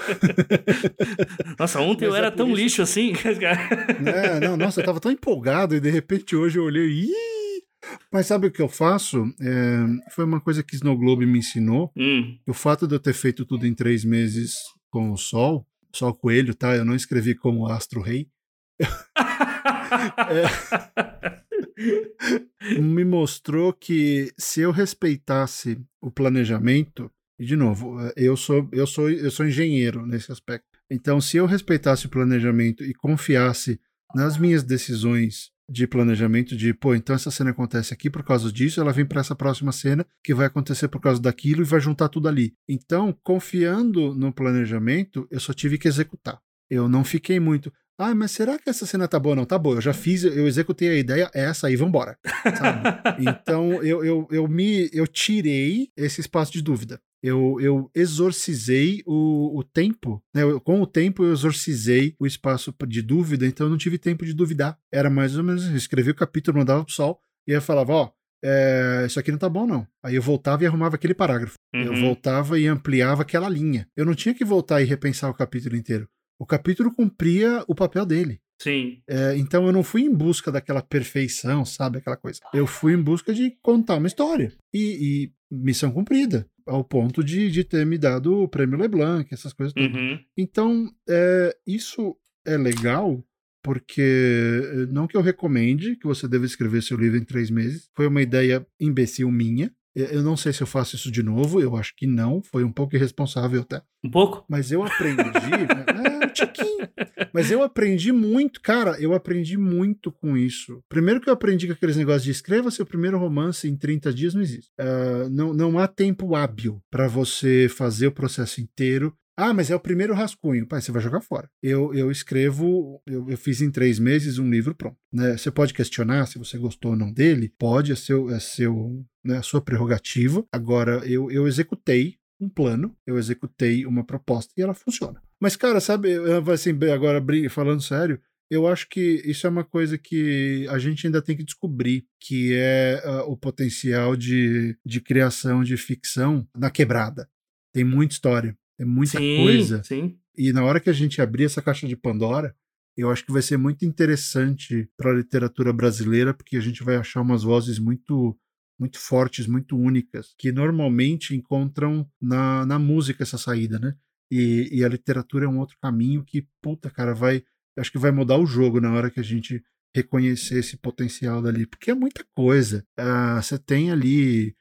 Nossa, ontem Mas eu é era tão isso... lixo assim. é, não, nossa, eu tava tão empolgado e de repente hoje eu olhei, ih! Mas sabe o que eu faço? É, foi uma coisa que Snow Globe me ensinou. Hum. O fato de eu ter feito tudo em três meses com o Sol, Sol Coelho, tá? Eu não escrevi como Astro Rei. É, me mostrou que se eu respeitasse o planejamento, e de novo, eu sou, eu sou, eu sou engenheiro nesse aspecto. Então, se eu respeitasse o planejamento e confiasse nas minhas decisões de planejamento de, pô, então essa cena acontece aqui por causa disso, ela vem para essa próxima cena que vai acontecer por causa daquilo e vai juntar tudo ali. Então, confiando no planejamento, eu só tive que executar. Eu não fiquei muito, ah, mas será que essa cena tá boa? Não, tá boa. Eu já fiz, eu executei a ideia, é essa aí, vambora. Sabe? então eu, eu, eu me eu tirei esse espaço de dúvida. Eu, eu exorcizei o, o tempo, né? Eu, com o tempo eu exorcizei o espaço de dúvida, então eu não tive tempo de duvidar. Era mais ou menos, eu escrevi o capítulo, mandava pro sol, e eu falava, ó, é, isso aqui não tá bom, não. Aí eu voltava e arrumava aquele parágrafo. Uhum. Eu voltava e ampliava aquela linha. Eu não tinha que voltar e repensar o capítulo inteiro o capítulo cumpria o papel dele. Sim. É, então eu não fui em busca daquela perfeição, sabe? Aquela coisa. Eu fui em busca de contar uma história. E, e missão cumprida. Ao ponto de, de ter me dado o prêmio Leblanc, essas coisas todas. Uhum. Então, é, isso é legal porque eh, não que eu recomende que você deva escrever seu livro em três meses. Foi uma ideia imbecil minha. Eu não sei se eu faço isso de novo, eu acho que não, foi um pouco irresponsável até. Um pouco? Mas eu aprendi, é, um Mas eu aprendi muito, cara, eu aprendi muito com isso. Primeiro que eu aprendi com aqueles negócios de escreva seu primeiro romance em 30 dias não existe. Uh, não, não há tempo hábil para você fazer o processo inteiro ah, mas é o primeiro rascunho. Pai, você vai jogar fora. Eu, eu escrevo, eu, eu fiz em três meses um livro pronto. Né? Você pode questionar se você gostou ou não dele, pode, é seu, é seu, né, a sua prerrogativa. Agora, eu, eu executei um plano, eu executei uma proposta e ela funciona. Mas, cara, sabe, assim, agora falando sério, eu acho que isso é uma coisa que a gente ainda tem que descobrir, que é uh, o potencial de, de criação de ficção na quebrada. Tem muita história. É muita sim, coisa. Sim. E na hora que a gente abrir essa caixa de Pandora, eu acho que vai ser muito interessante para a literatura brasileira, porque a gente vai achar umas vozes muito muito fortes, muito únicas, que normalmente encontram na, na música essa saída, né? E, e a literatura é um outro caminho que, puta, cara, vai. Acho que vai mudar o jogo na hora que a gente reconhecer esse potencial dali, porque é muita coisa. Uh, você tem ali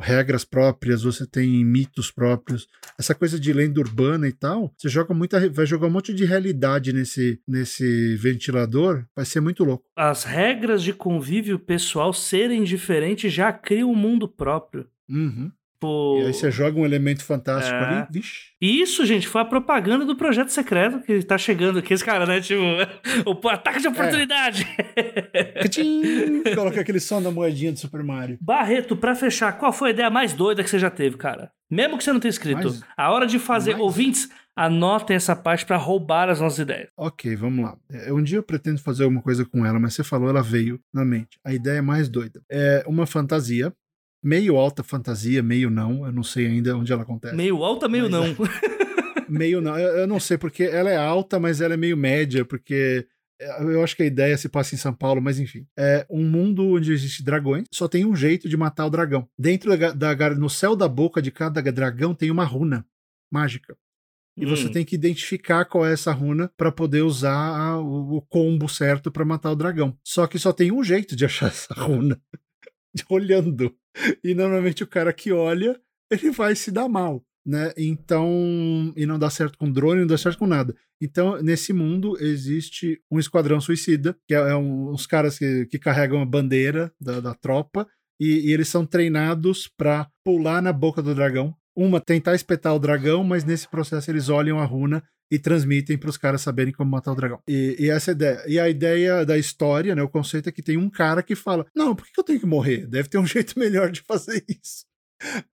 regras próprias, você tem mitos próprios. Essa coisa de lenda urbana e tal, você joga muita, vai jogar um monte de realidade nesse, nesse ventilador, vai ser muito louco. As regras de convívio pessoal serem diferentes já criam um mundo próprio. Uhum. Tipo... E aí você joga um elemento fantástico é. ali, vixe. Isso, gente, foi a propaganda do projeto secreto que tá chegando aqui. Esse cara, né? Tipo, o ataque de é. oportunidade. É. Coloca aquele som da moedinha do Super Mario. Barreto, pra fechar, qual foi a ideia mais doida que você já teve, cara? Mesmo que você não tenha escrito. Mais... A hora de fazer. Mais... Ouvintes, anotem essa parte para roubar as nossas ideias. Ok, vamos lá. É, um dia eu pretendo fazer alguma coisa com ela, mas você falou, ela veio na mente. A ideia mais doida. É uma fantasia meio alta fantasia, meio não. Eu não sei ainda onde ela acontece. Meio alta, meio mas, não. É, meio não. Eu, eu, não sei porque ela é alta, mas ela é meio média, porque é, eu acho que a ideia se passa em São Paulo, mas enfim. É um mundo onde existe dragões, só tem um jeito de matar o dragão. Dentro da, da no céu da boca de cada dragão tem uma runa mágica. E hum. você tem que identificar qual é essa runa para poder usar a, o, o combo certo para matar o dragão. Só que só tem um jeito de achar essa runa. olhando. E normalmente o cara que olha, ele vai se dar mal, né? Então, e não dá certo com drone, não dá certo com nada. Então, nesse mundo existe um esquadrão suicida, que é, é um, uns caras que, que carregam a bandeira da, da tropa, e, e eles são treinados para pular na boca do dragão. Uma, tentar espetar o dragão, mas nesse processo eles olham a runa e transmitem para os caras saberem como matar o dragão. E, e, essa ideia. E a ideia da história, né? O conceito é que tem um cara que fala: Não, por que eu tenho que morrer? Deve ter um jeito melhor de fazer isso.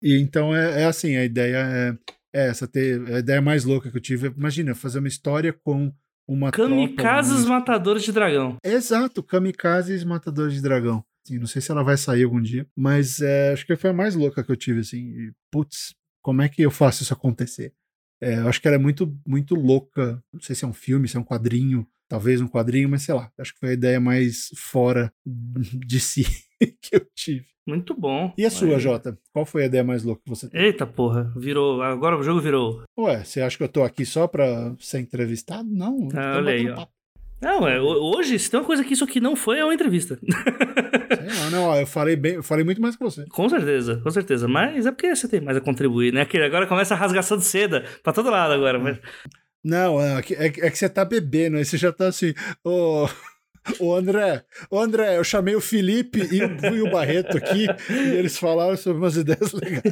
E então é, é assim: a ideia é, é, essa. Ter, a ideia mais louca que eu tive. Imagina, fazer uma história com uma. Kamikazes tropa, Matadores de Dragão. Exato, Kamikazes Matadores de Dragão. Assim, não sei se ela vai sair algum dia, mas é, acho que foi a mais louca que eu tive, assim. E, putz, como é que eu faço isso acontecer? É, eu acho que ela é muito, muito louca. Não sei se é um filme, se é um quadrinho, talvez um quadrinho, mas sei lá. Acho que foi a ideia mais fora de si que eu tive. Muito bom. E a sua, Jota? Qual foi a ideia mais louca que você teve? Eita porra, virou. Agora o jogo virou. Ué, você acha que eu tô aqui só pra ser entrevistado? Não. Ah, olha aí, ó. Não, é, hoje, se tem uma coisa que isso aqui não foi, é uma entrevista. Sei lá, não, ó, eu falei bem, eu falei muito mais que você. Com certeza, com certeza. Mas é porque você tem mais a contribuir, né? Que agora começa a rasgação de seda pra todo lado agora. Mas... Não, é, é, é que você tá bebendo, aí você já tá assim, ô. Oh... O André, o André, eu chamei o Felipe e o, e o Barreto aqui e eles falaram sobre umas ideias legais.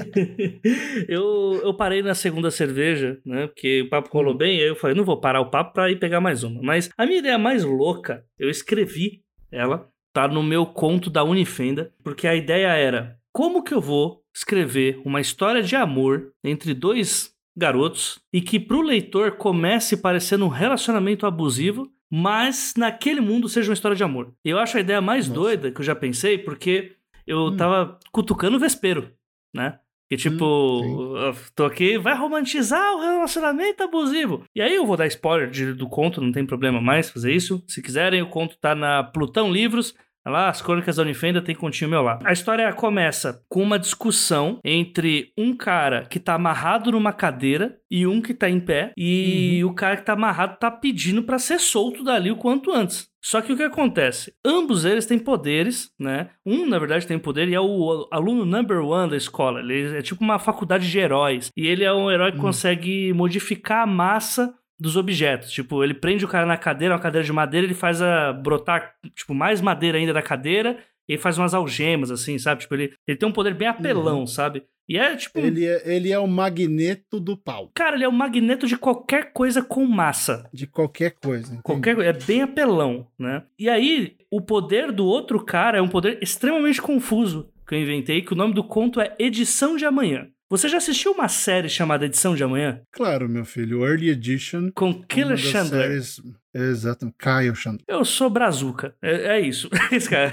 eu, eu parei na segunda cerveja, né? Porque o papo rolou bem, aí eu falei, não vou parar o papo pra ir pegar mais uma. Mas a minha ideia mais louca, eu escrevi ela, tá no meu conto da Unifenda, porque a ideia era como que eu vou escrever uma história de amor entre dois garotos e que pro leitor comece parecendo um relacionamento abusivo, mas naquele mundo seja uma história de amor. Eu acho a ideia mais Nossa. doida que eu já pensei, porque eu Hum. tava cutucando o vespeiro, né? Que tipo, Hum, tô aqui, vai romantizar o relacionamento abusivo. E aí eu vou dar spoiler de- do conto, não tem problema mais fazer isso. Se quiserem, o conto tá na Plutão Livros. Lá, as crônicas da Unifenda tem continho meu lá. A história começa com uma discussão entre um cara que tá amarrado numa cadeira e um que tá em pé. E o cara que tá amarrado tá pedindo pra ser solto dali o quanto antes. Só que o que acontece? Ambos eles têm poderes, né? Um, na verdade, tem poder e é o aluno number one da escola. Ele é tipo uma faculdade de heróis. E ele é um herói que Hum. consegue modificar a massa dos objetos. Tipo, ele prende o cara na cadeira, uma cadeira de madeira, ele faz a brotar, tipo, mais madeira ainda da cadeira, e ele faz umas algemas, assim, sabe? Tipo, ele, ele tem um poder bem apelão, sabe? E é tipo. Ele é, ele é o magneto do pau, Cara, ele é o magneto de qualquer coisa com massa. de qualquer coisa. entende? Qualquer coisa. É bem apelão, né? E aí, o poder do outro cara é um poder extremamente confuso que eu inventei, que o nome do conto é Edição de Amanhã. Você já assistiu uma série chamada Edição de Amanhã? Claro, meu filho, Early Edition. Com Killer Chandler. séries- Exato, Kyle Chandler. Eu sou brazuca. É, é isso. Esse cara.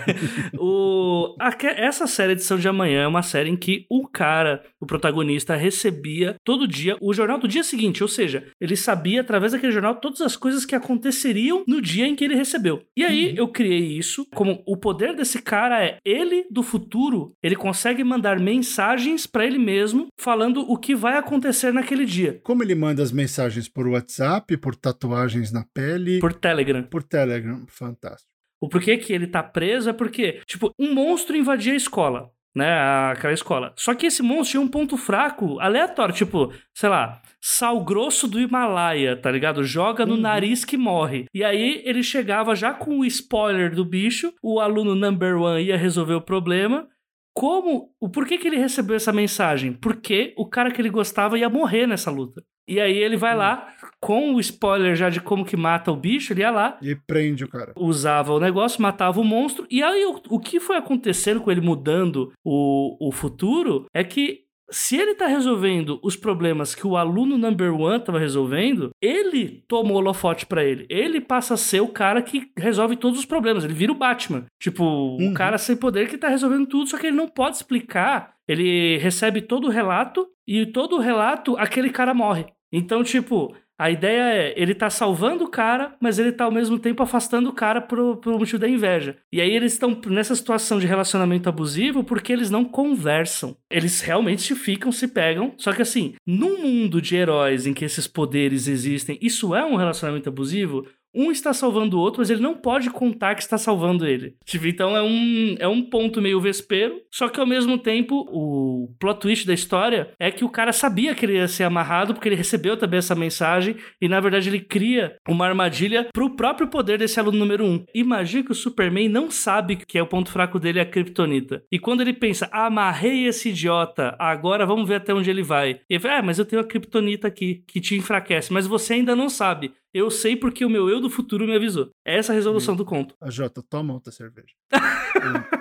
O, aque- essa série Edição de Amanhã é uma série em que o cara, o protagonista, recebia todo dia o jornal do dia seguinte. Ou seja, ele sabia através daquele jornal todas as coisas que aconteceriam no dia em que ele recebeu. E aí eu criei isso como o poder desse cara é ele do futuro, ele consegue mandar mensagens pra ele mesmo falando o que vai acontecer naquele dia. Como ele manda as mensagens por WhatsApp, por tatuagens na pele, por, Por Telegram. Telegram. Fantástico. O porquê que ele tá preso é porque, tipo, um monstro invadia a escola, né? Aquela escola. Só que esse monstro tinha um ponto fraco, aleatório, tipo, sei lá, sal grosso do Himalaia, tá ligado? Joga no Uhum. nariz que morre. E aí ele chegava já com o spoiler do bicho, o aluno number one ia resolver o problema. Como, o porquê que ele recebeu essa mensagem? Porque o cara que ele gostava ia morrer nessa luta. E aí ele vai lá, com o spoiler já de como que mata o bicho, ele ia lá, E prende o cara. usava o negócio, matava o monstro. E aí o, o que foi acontecendo com ele mudando o, o futuro é que se ele tá resolvendo os problemas que o aluno number one tava resolvendo, ele toma o holofote pra ele. Ele passa a ser o cara que resolve todos os problemas. Ele vira o Batman. Tipo, Uhum. o cara sem poder que tá resolvendo tudo, só que ele não pode explicar. Ele recebe todo o relato e todo o relato aquele cara morre. Então, tipo, a ideia é, ele tá salvando o cara, mas ele tá ao mesmo tempo afastando o cara pro, pro motivo da inveja. E aí eles estão nessa situação de relacionamento abusivo porque eles não conversam. Eles realmente se ficam, se pegam. Só que assim, num mundo de heróis em que esses poderes existem, isso é um relacionamento abusivo? Um está salvando o outro, mas ele não pode contar que está salvando ele. Tipo, então é um, é um ponto meio vespeiro, só que ao mesmo tempo o plot twist da história é que o cara sabia que ele ia ser amarrado, porque ele recebeu também essa mensagem, e na verdade ele cria uma armadilha pro próprio poder desse aluno número um. Imagina que o Superman não sabe que é o ponto fraco dele é a Kryptonita. E quando ele pensa, amarrei esse idiota, agora vamos ver até onde ele vai. E ele fala, ah, mas eu tenho a Kryptonita aqui, que te enfraquece, mas você ainda não sabe. Eu sei porque o meu eu do futuro me avisou. Essa é a resolução do conto. A Jota, toma outra cerveja.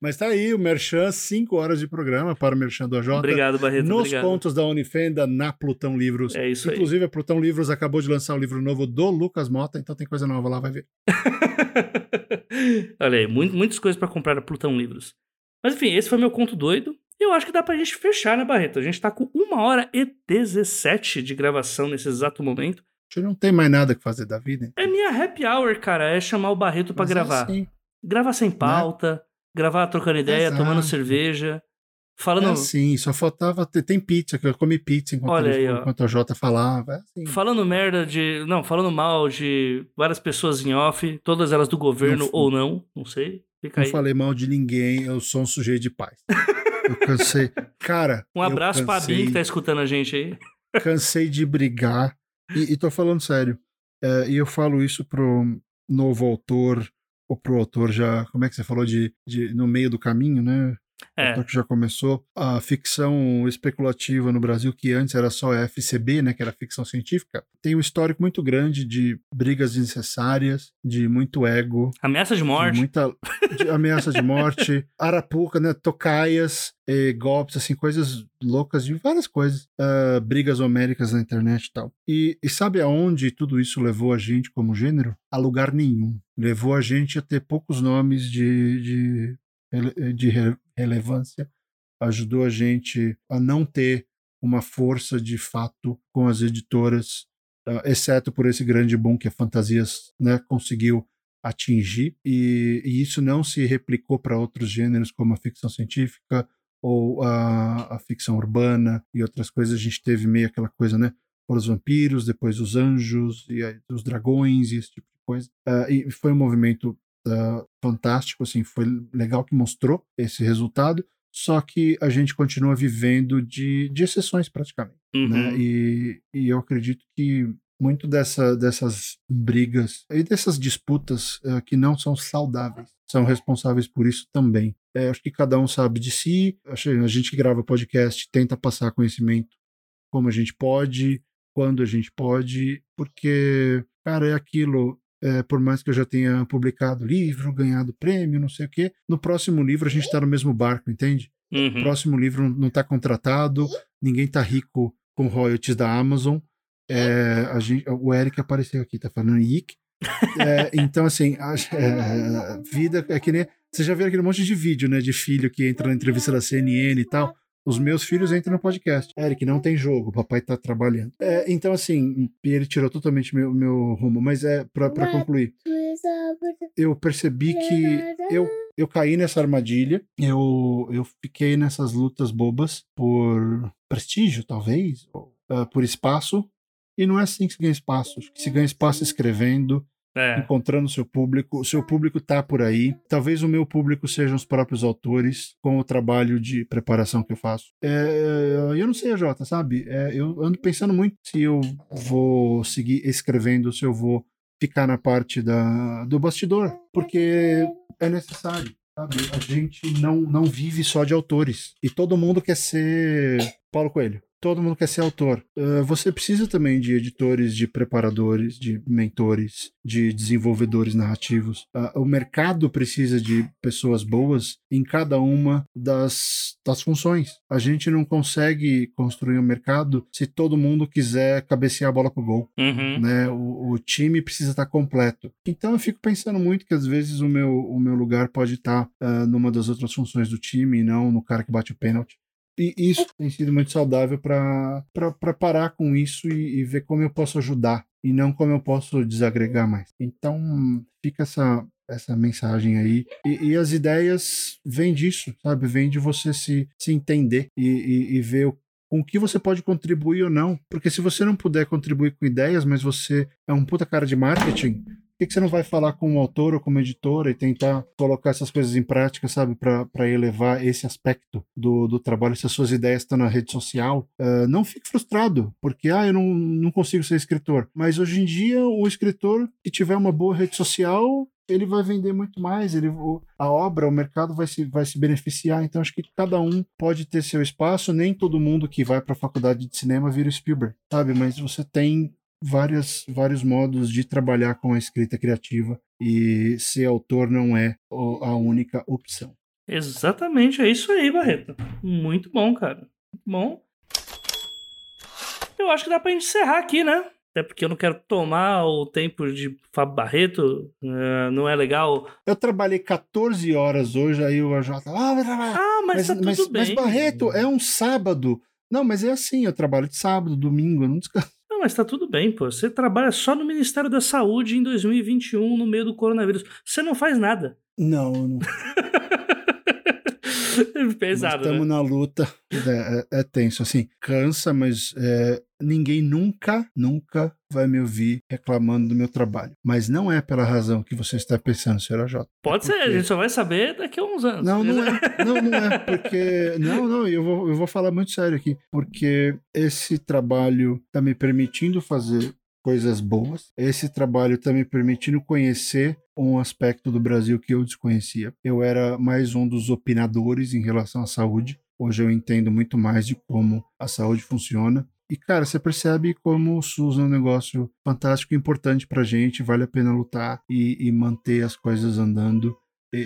Mas tá aí o Merchan, 5 horas de programa para o Merchan do AJ. Obrigado, Barreto. Nos obrigado. contos da Unifenda, na Plutão Livros. É isso aí. Inclusive, a Plutão Livros acabou de lançar o livro novo do Lucas Mota, então tem coisa nova lá, vai ver. Olha aí, muito- muitas coisas pra comprar na Plutão Livros. Mas enfim, esse foi meu conto doido. E eu acho que dá pra gente fechar, né, Barreto? A gente tá com uma hora e 17 de gravação nesse exato momento. Gente não tem mais nada que fazer da vida. então. É minha happy hour, cara. É chamar o Barreto pra Mas é gravar. assim, Gravar sem pauta, gravar trocando ideia, Exato. tomando cerveja. Falando, é assim, só faltava. ter- Tem pizza, que eu comi pizza enquanto, Olha aí, enquanto a Jota falava. É assim. falando merda de. Não, falando mal de várias pessoas em off, todas elas do governo Não ou não, não sei. Fica Não aí. falei mal de ninguém, eu sou um sujeito de paz. Eu cansei. Cara. Um abraço pra cansei, Bin que tá escutando a gente aí. cansei de brigar. E, e tô falando sério. É, e eu falo isso pro. novo autor, ou pro autor já, como é que você falou, de, de no meio do caminho, né? É. Autor que já começou a ficção especulativa no Brasil, que antes era só FCB, né, que era ficção científica, tem um histórico muito grande de brigas desnecessárias, de muito ego, Ameaça de de morte. muita de ameaça de morte, arapuca, né, tocaias, eh, golpes, assim, coisas loucas de várias coisas, ah, brigas homéricas na internet e tal. E, e sabe aonde tudo isso levou a gente como gênero? A lugar nenhum. Levou a gente a ter poucos nomes de, de, de relevância, ajudou a gente a não ter uma força de fato com as editoras, ah, exceto por esse grande boom que a Fantasias né, conseguiu atingir, e, e isso não se replicou para outros gêneros como a ficção científica ou a, a ficção urbana e outras coisas. A gente teve meio aquela coisa, né? Os vampiros, depois os anjos, e aí os dragões e esse tipo de coisa. Ah, e foi um movimento fantástico, assim, foi legal que mostrou esse resultado, só que a gente continua vivendo de, de exceções praticamente Uhum. né? E, e eu acredito que muito dessa, dessas brigas e dessas disputas eh, que não são saudáveis são responsáveis por isso também. Eh, acho que cada um sabe de si. A gente que grava podcast tenta passar conhecimento como a gente pode, quando a gente pode, porque, cara, é aquilo. Eh, por mais que eu já tenha publicado livro, ganhado prêmio, não sei o quê, no próximo livro a gente está no mesmo barco, entende? O Uhum. próximo livro não está contratado, ninguém está rico com royalties da Amazon. É, a gente, o Eric apareceu aqui, tá falando Ick. É, então, assim, a, é, vida é que nem. Você já viu aquele monte de vídeo, né? De filho que entra na entrevista da CNN e tal. Os meus filhos entram no podcast. Eric, não tem jogo, o papai tá trabalhando. É, então, assim, ele tirou totalmente meu, meu rumo. Mas é, pra, pra concluir, eu percebi que eu, eu caí nessa armadilha, eu, eu fiquei nessas lutas bobas por prestígio, talvez, ou, ah, por espaço, e não é assim que se ganha espaço. Acho que se ganha espaço escrevendo, É. encontrando seu público. O seu público tá por aí. Talvez o meu público sejam os próprios autores, com o trabalho de preparação que eu faço. É, eu não sei, Jota, sabe? É, eu ando pensando muito se eu vou seguir escrevendo, se eu vou ficar na parte da, do bastidor, porque é necessário. Sabe? A gente não, não vive só de autores. E todo mundo quer ser Paulo Coelho. Todo mundo quer ser autor. Uh, você precisa também de editores, de preparadores, de mentores, de desenvolvedores narrativos. Uh, o mercado precisa de pessoas boas em cada uma das, das funções. A gente não consegue construir um mercado se todo mundo quiser cabecear a bola pro gol Uhum. né? O, o time precisa estar completo. Então eu fico pensando muito que às vezes o meu, o meu lugar pode estar ah, numa das outras funções do time e não no cara que bate o pênalti. E isso tem sido muito saudável para parar com isso e, e ver como eu posso ajudar e não como eu posso desagregar mais. Então fica essa essa mensagem aí e, e as ideias vêm disso, sabe? Vem de você se, se entender e, e, e ver o com o que você pode contribuir ou não. Porque se você não puder contribuir com ideias, mas você é um puta cara de marketing, que, você não vai falar com um autor ou com uma editora e tentar colocar essas coisas em prática, sabe? Para elevar esse aspecto do, do trabalho. Se as suas ideias estão na rede social, uh, não fique frustrado, porque ah, eu não, não consigo ser escritor. Mas hoje em dia, o escritor que tiver uma boa rede social, ele vai vender muito mais, ele, a obra, o mercado vai se, vai se beneficiar. Então, acho que cada um pode ter seu espaço. Nem todo mundo que vai para a faculdade de cinema vira o Spielberg, sabe? Mas você tem várias, vários modos de trabalhar com a escrita criativa e ser autor não é a única opção. Exatamente, é isso aí, Barreto. Muito bom, cara. Muito bom. Eu acho que dá pra encerrar aqui, né? Até porque eu não quero tomar o tempo de Fábio Barreto, uh, não é legal. Eu trabalhei 14 horas hoje, aí o AJ, ah, trabalhar. Ah, mas, mas, tá tudo mas, bem. mas Barreto, é um sábado. Não, mas é assim, eu trabalho de sábado, domingo, eu não descanso. Mas tá tudo bem, pô. Você trabalha só no Ministério da Saúde em 2021, no meio do coronavírus. Você não faz nada. Não, não. Pesado, Estamos né? na luta. É, é, é, tenso, assim. Cansa, mas é, ninguém nunca, nunca vai me ouvir reclamando do meu trabalho. Mas não é pela razão que você está pensando, senhora J. Pode ser, a gente só vai saber daqui a uns anos. Não, não é. Não, não é. Porque. Não, não, eu vou, eu vou falar muito sério aqui. Porque esse trabalho está me permitindo fazer coisas boas. Esse trabalho está me permitindo conhecer um aspecto do Brasil que eu desconhecia. Eu era mais um dos opinadores em relação à saúde. Hoje eu entendo muito mais de como a saúde funciona. E, cara, você percebe como o SUS é um negócio fantástico e importante pra gente, vale a pena lutar e, e manter as coisas andando.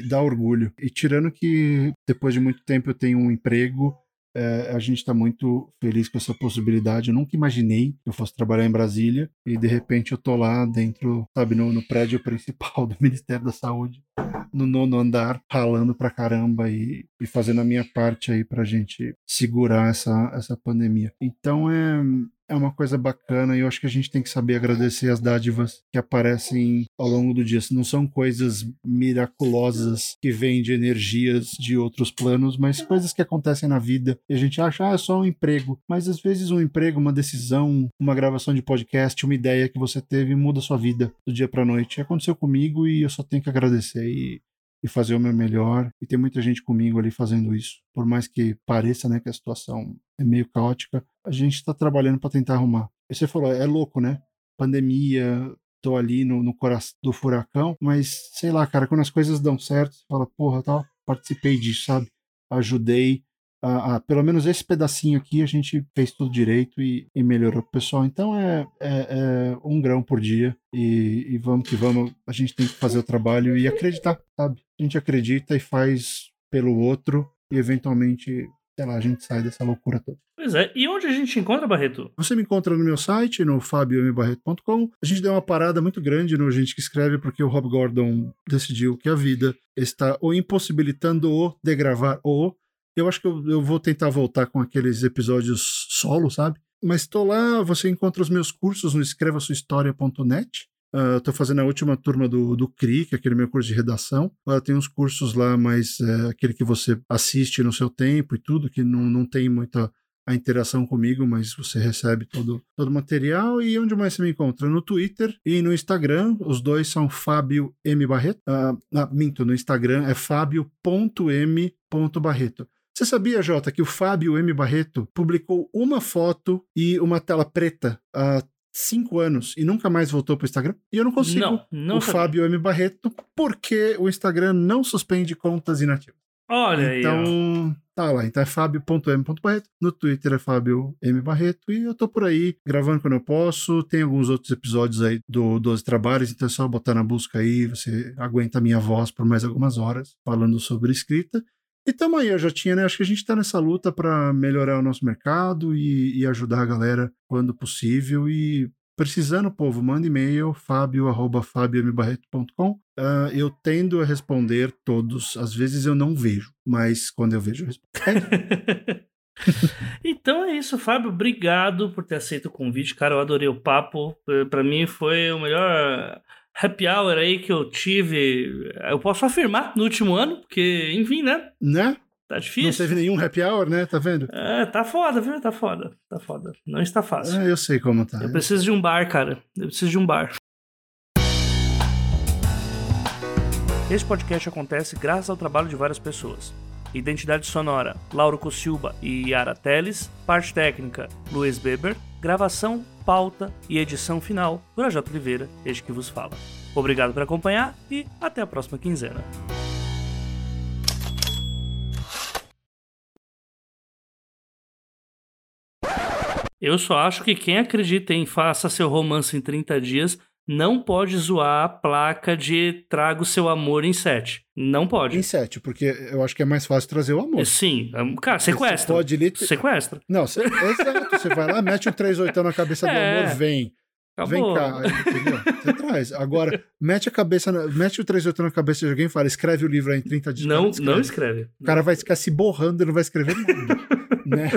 Dá orgulho. E tirando que depois de muito tempo eu tenho um emprego, é, a gente está muito feliz com essa possibilidade. Eu nunca imaginei que eu fosse trabalhar em Brasília e de repente eu tô lá dentro, sabe, no, no prédio principal do Ministério da Saúde, no nono andar, ralando pra caramba e, e fazendo a minha parte aí pra gente segurar essa, essa pandemia. Então é, é uma coisa bacana e eu acho que a gente tem que saber agradecer as dádivas que aparecem ao longo do dia. Não são coisas miraculosas que vêm de energias de outros planos, mas coisas que acontecem na vida e a gente acha, ah, é só um emprego. Mas às vezes um emprego, uma decisão, uma gravação de podcast, uma ideia que você teve muda a sua vida do dia para noite. Aconteceu comigo e eu só tenho que agradecer. E e fazer o meu melhor. E tem muita gente comigo ali fazendo isso. Por mais que pareça né, que a situação é meio caótica, a gente está trabalhando para tentar arrumar. E você falou, é louco, né? Pandemia, tô ali no, no coração do furacão, mas sei lá, cara, quando as coisas dão certo, você fala, porra, tal, participei disso, sabe? Ajudei, pelo menos esse pedacinho aqui a gente fez tudo direito e, e melhorou o pessoal. Então é, é, é, um grão por dia e, e, vamos que vamos. A gente tem que fazer o trabalho e acreditar, sabe? A gente acredita e faz pelo outro e eventualmente, sei lá, a gente sai dessa loucura toda. Pois é, e onde a gente encontra, Barreto? Você me encontra no meu site, no fabiombarreto.com. A gente deu uma parada muito grande no Gente que Escreve, porque o Rob Gordon decidiu que a vida está ou impossibilitando-o de gravar ou eu acho que eu, eu vou tentar voltar com aqueles episódios solo, sabe? Mas tô lá, você encontra os meus cursos no escrevasuahistoria.net. Uh, tô fazendo a última turma do, do CRI, que é aquele meu curso de redação. Uh, tem uns cursos lá, mas é aquele que você assiste no seu tempo e tudo, que não, não tem muita a interação comigo, mas você recebe todo, todo o material. E onde mais você me encontra? No Twitter e no Instagram. Os dois são Fábio M. Barreto. Uh, ah, minto, no Instagram é fábio.m.barreto. Você sabia, Jota, que o Fábio M. Barreto publicou uma foto e uma tela preta há cinco anos e nunca mais voltou para o Instagram? E eu não consigo não, não o sabia. Fábio M. Barreto porque o Instagram não suspende contas inativas. Olha então, aí. Então, tá lá. Então é fábio.m.barreto. No Twitter é Fábio M. Barreto. E eu tô por aí gravando quando eu posso. Tem alguns outros episódios aí do 12 Trabalhos. Então é só botar na busca aí. Você aguenta a minha voz por mais algumas horas falando sobre escrita. E tamo aí, eu já tinha, né? Acho que a gente tá nessa luta para melhorar o nosso mercado e, e, ajudar a galera quando possível. E precisando, povo, manda e-mail, fabio.fabiombarreto.com. Uh, ah, eu tendo a responder todos. Às vezes eu não vejo, mas quando eu vejo, eu respondo. então é isso, Fábio. Obrigado por ter aceito o convite, cara. Eu adorei o papo. Para mim foi o melhor happy hour aí que eu tive, eu posso afirmar, no último ano, porque, enfim, né? Né? Tá difícil. Não teve nenhum happy hour, né? Tá vendo? É, tá foda, viu? Tá foda. Tá foda. Não está fácil. É, eu sei como tá. Eu preciso de um bar, cara. Eu preciso de um bar. Esse podcast acontece graças ao trabalho de várias pessoas. Identidade sonora, Lauro Cossilba e Yara Teles. Parte técnica, Luiz Beber. Gravação, pauta e edição final, Projota Oliveira, este que vos fala. Obrigado por acompanhar e até a próxima quinzena. Eu só acho que quem acredita em faça seu romance em 30 dias não pode zoar a placa de traga o seu amor em 7. Não pode. Em 7, porque eu acho que é mais fácil trazer o amor. Sim, cara, sequestra. Você pode lit... Sequestra. Não, você... exato. Você vai lá, mete um 38 na cabeça do é. amor, vem. Acabou. Vem cá, entendeu? Você traz. Agora, mete a cabeça, na... mete o 38 na cabeça de alguém e fala, escreve o livro aí em 30 dias. Não, não escreve. O cara vai ficar se borrando e não vai escrever nada. né?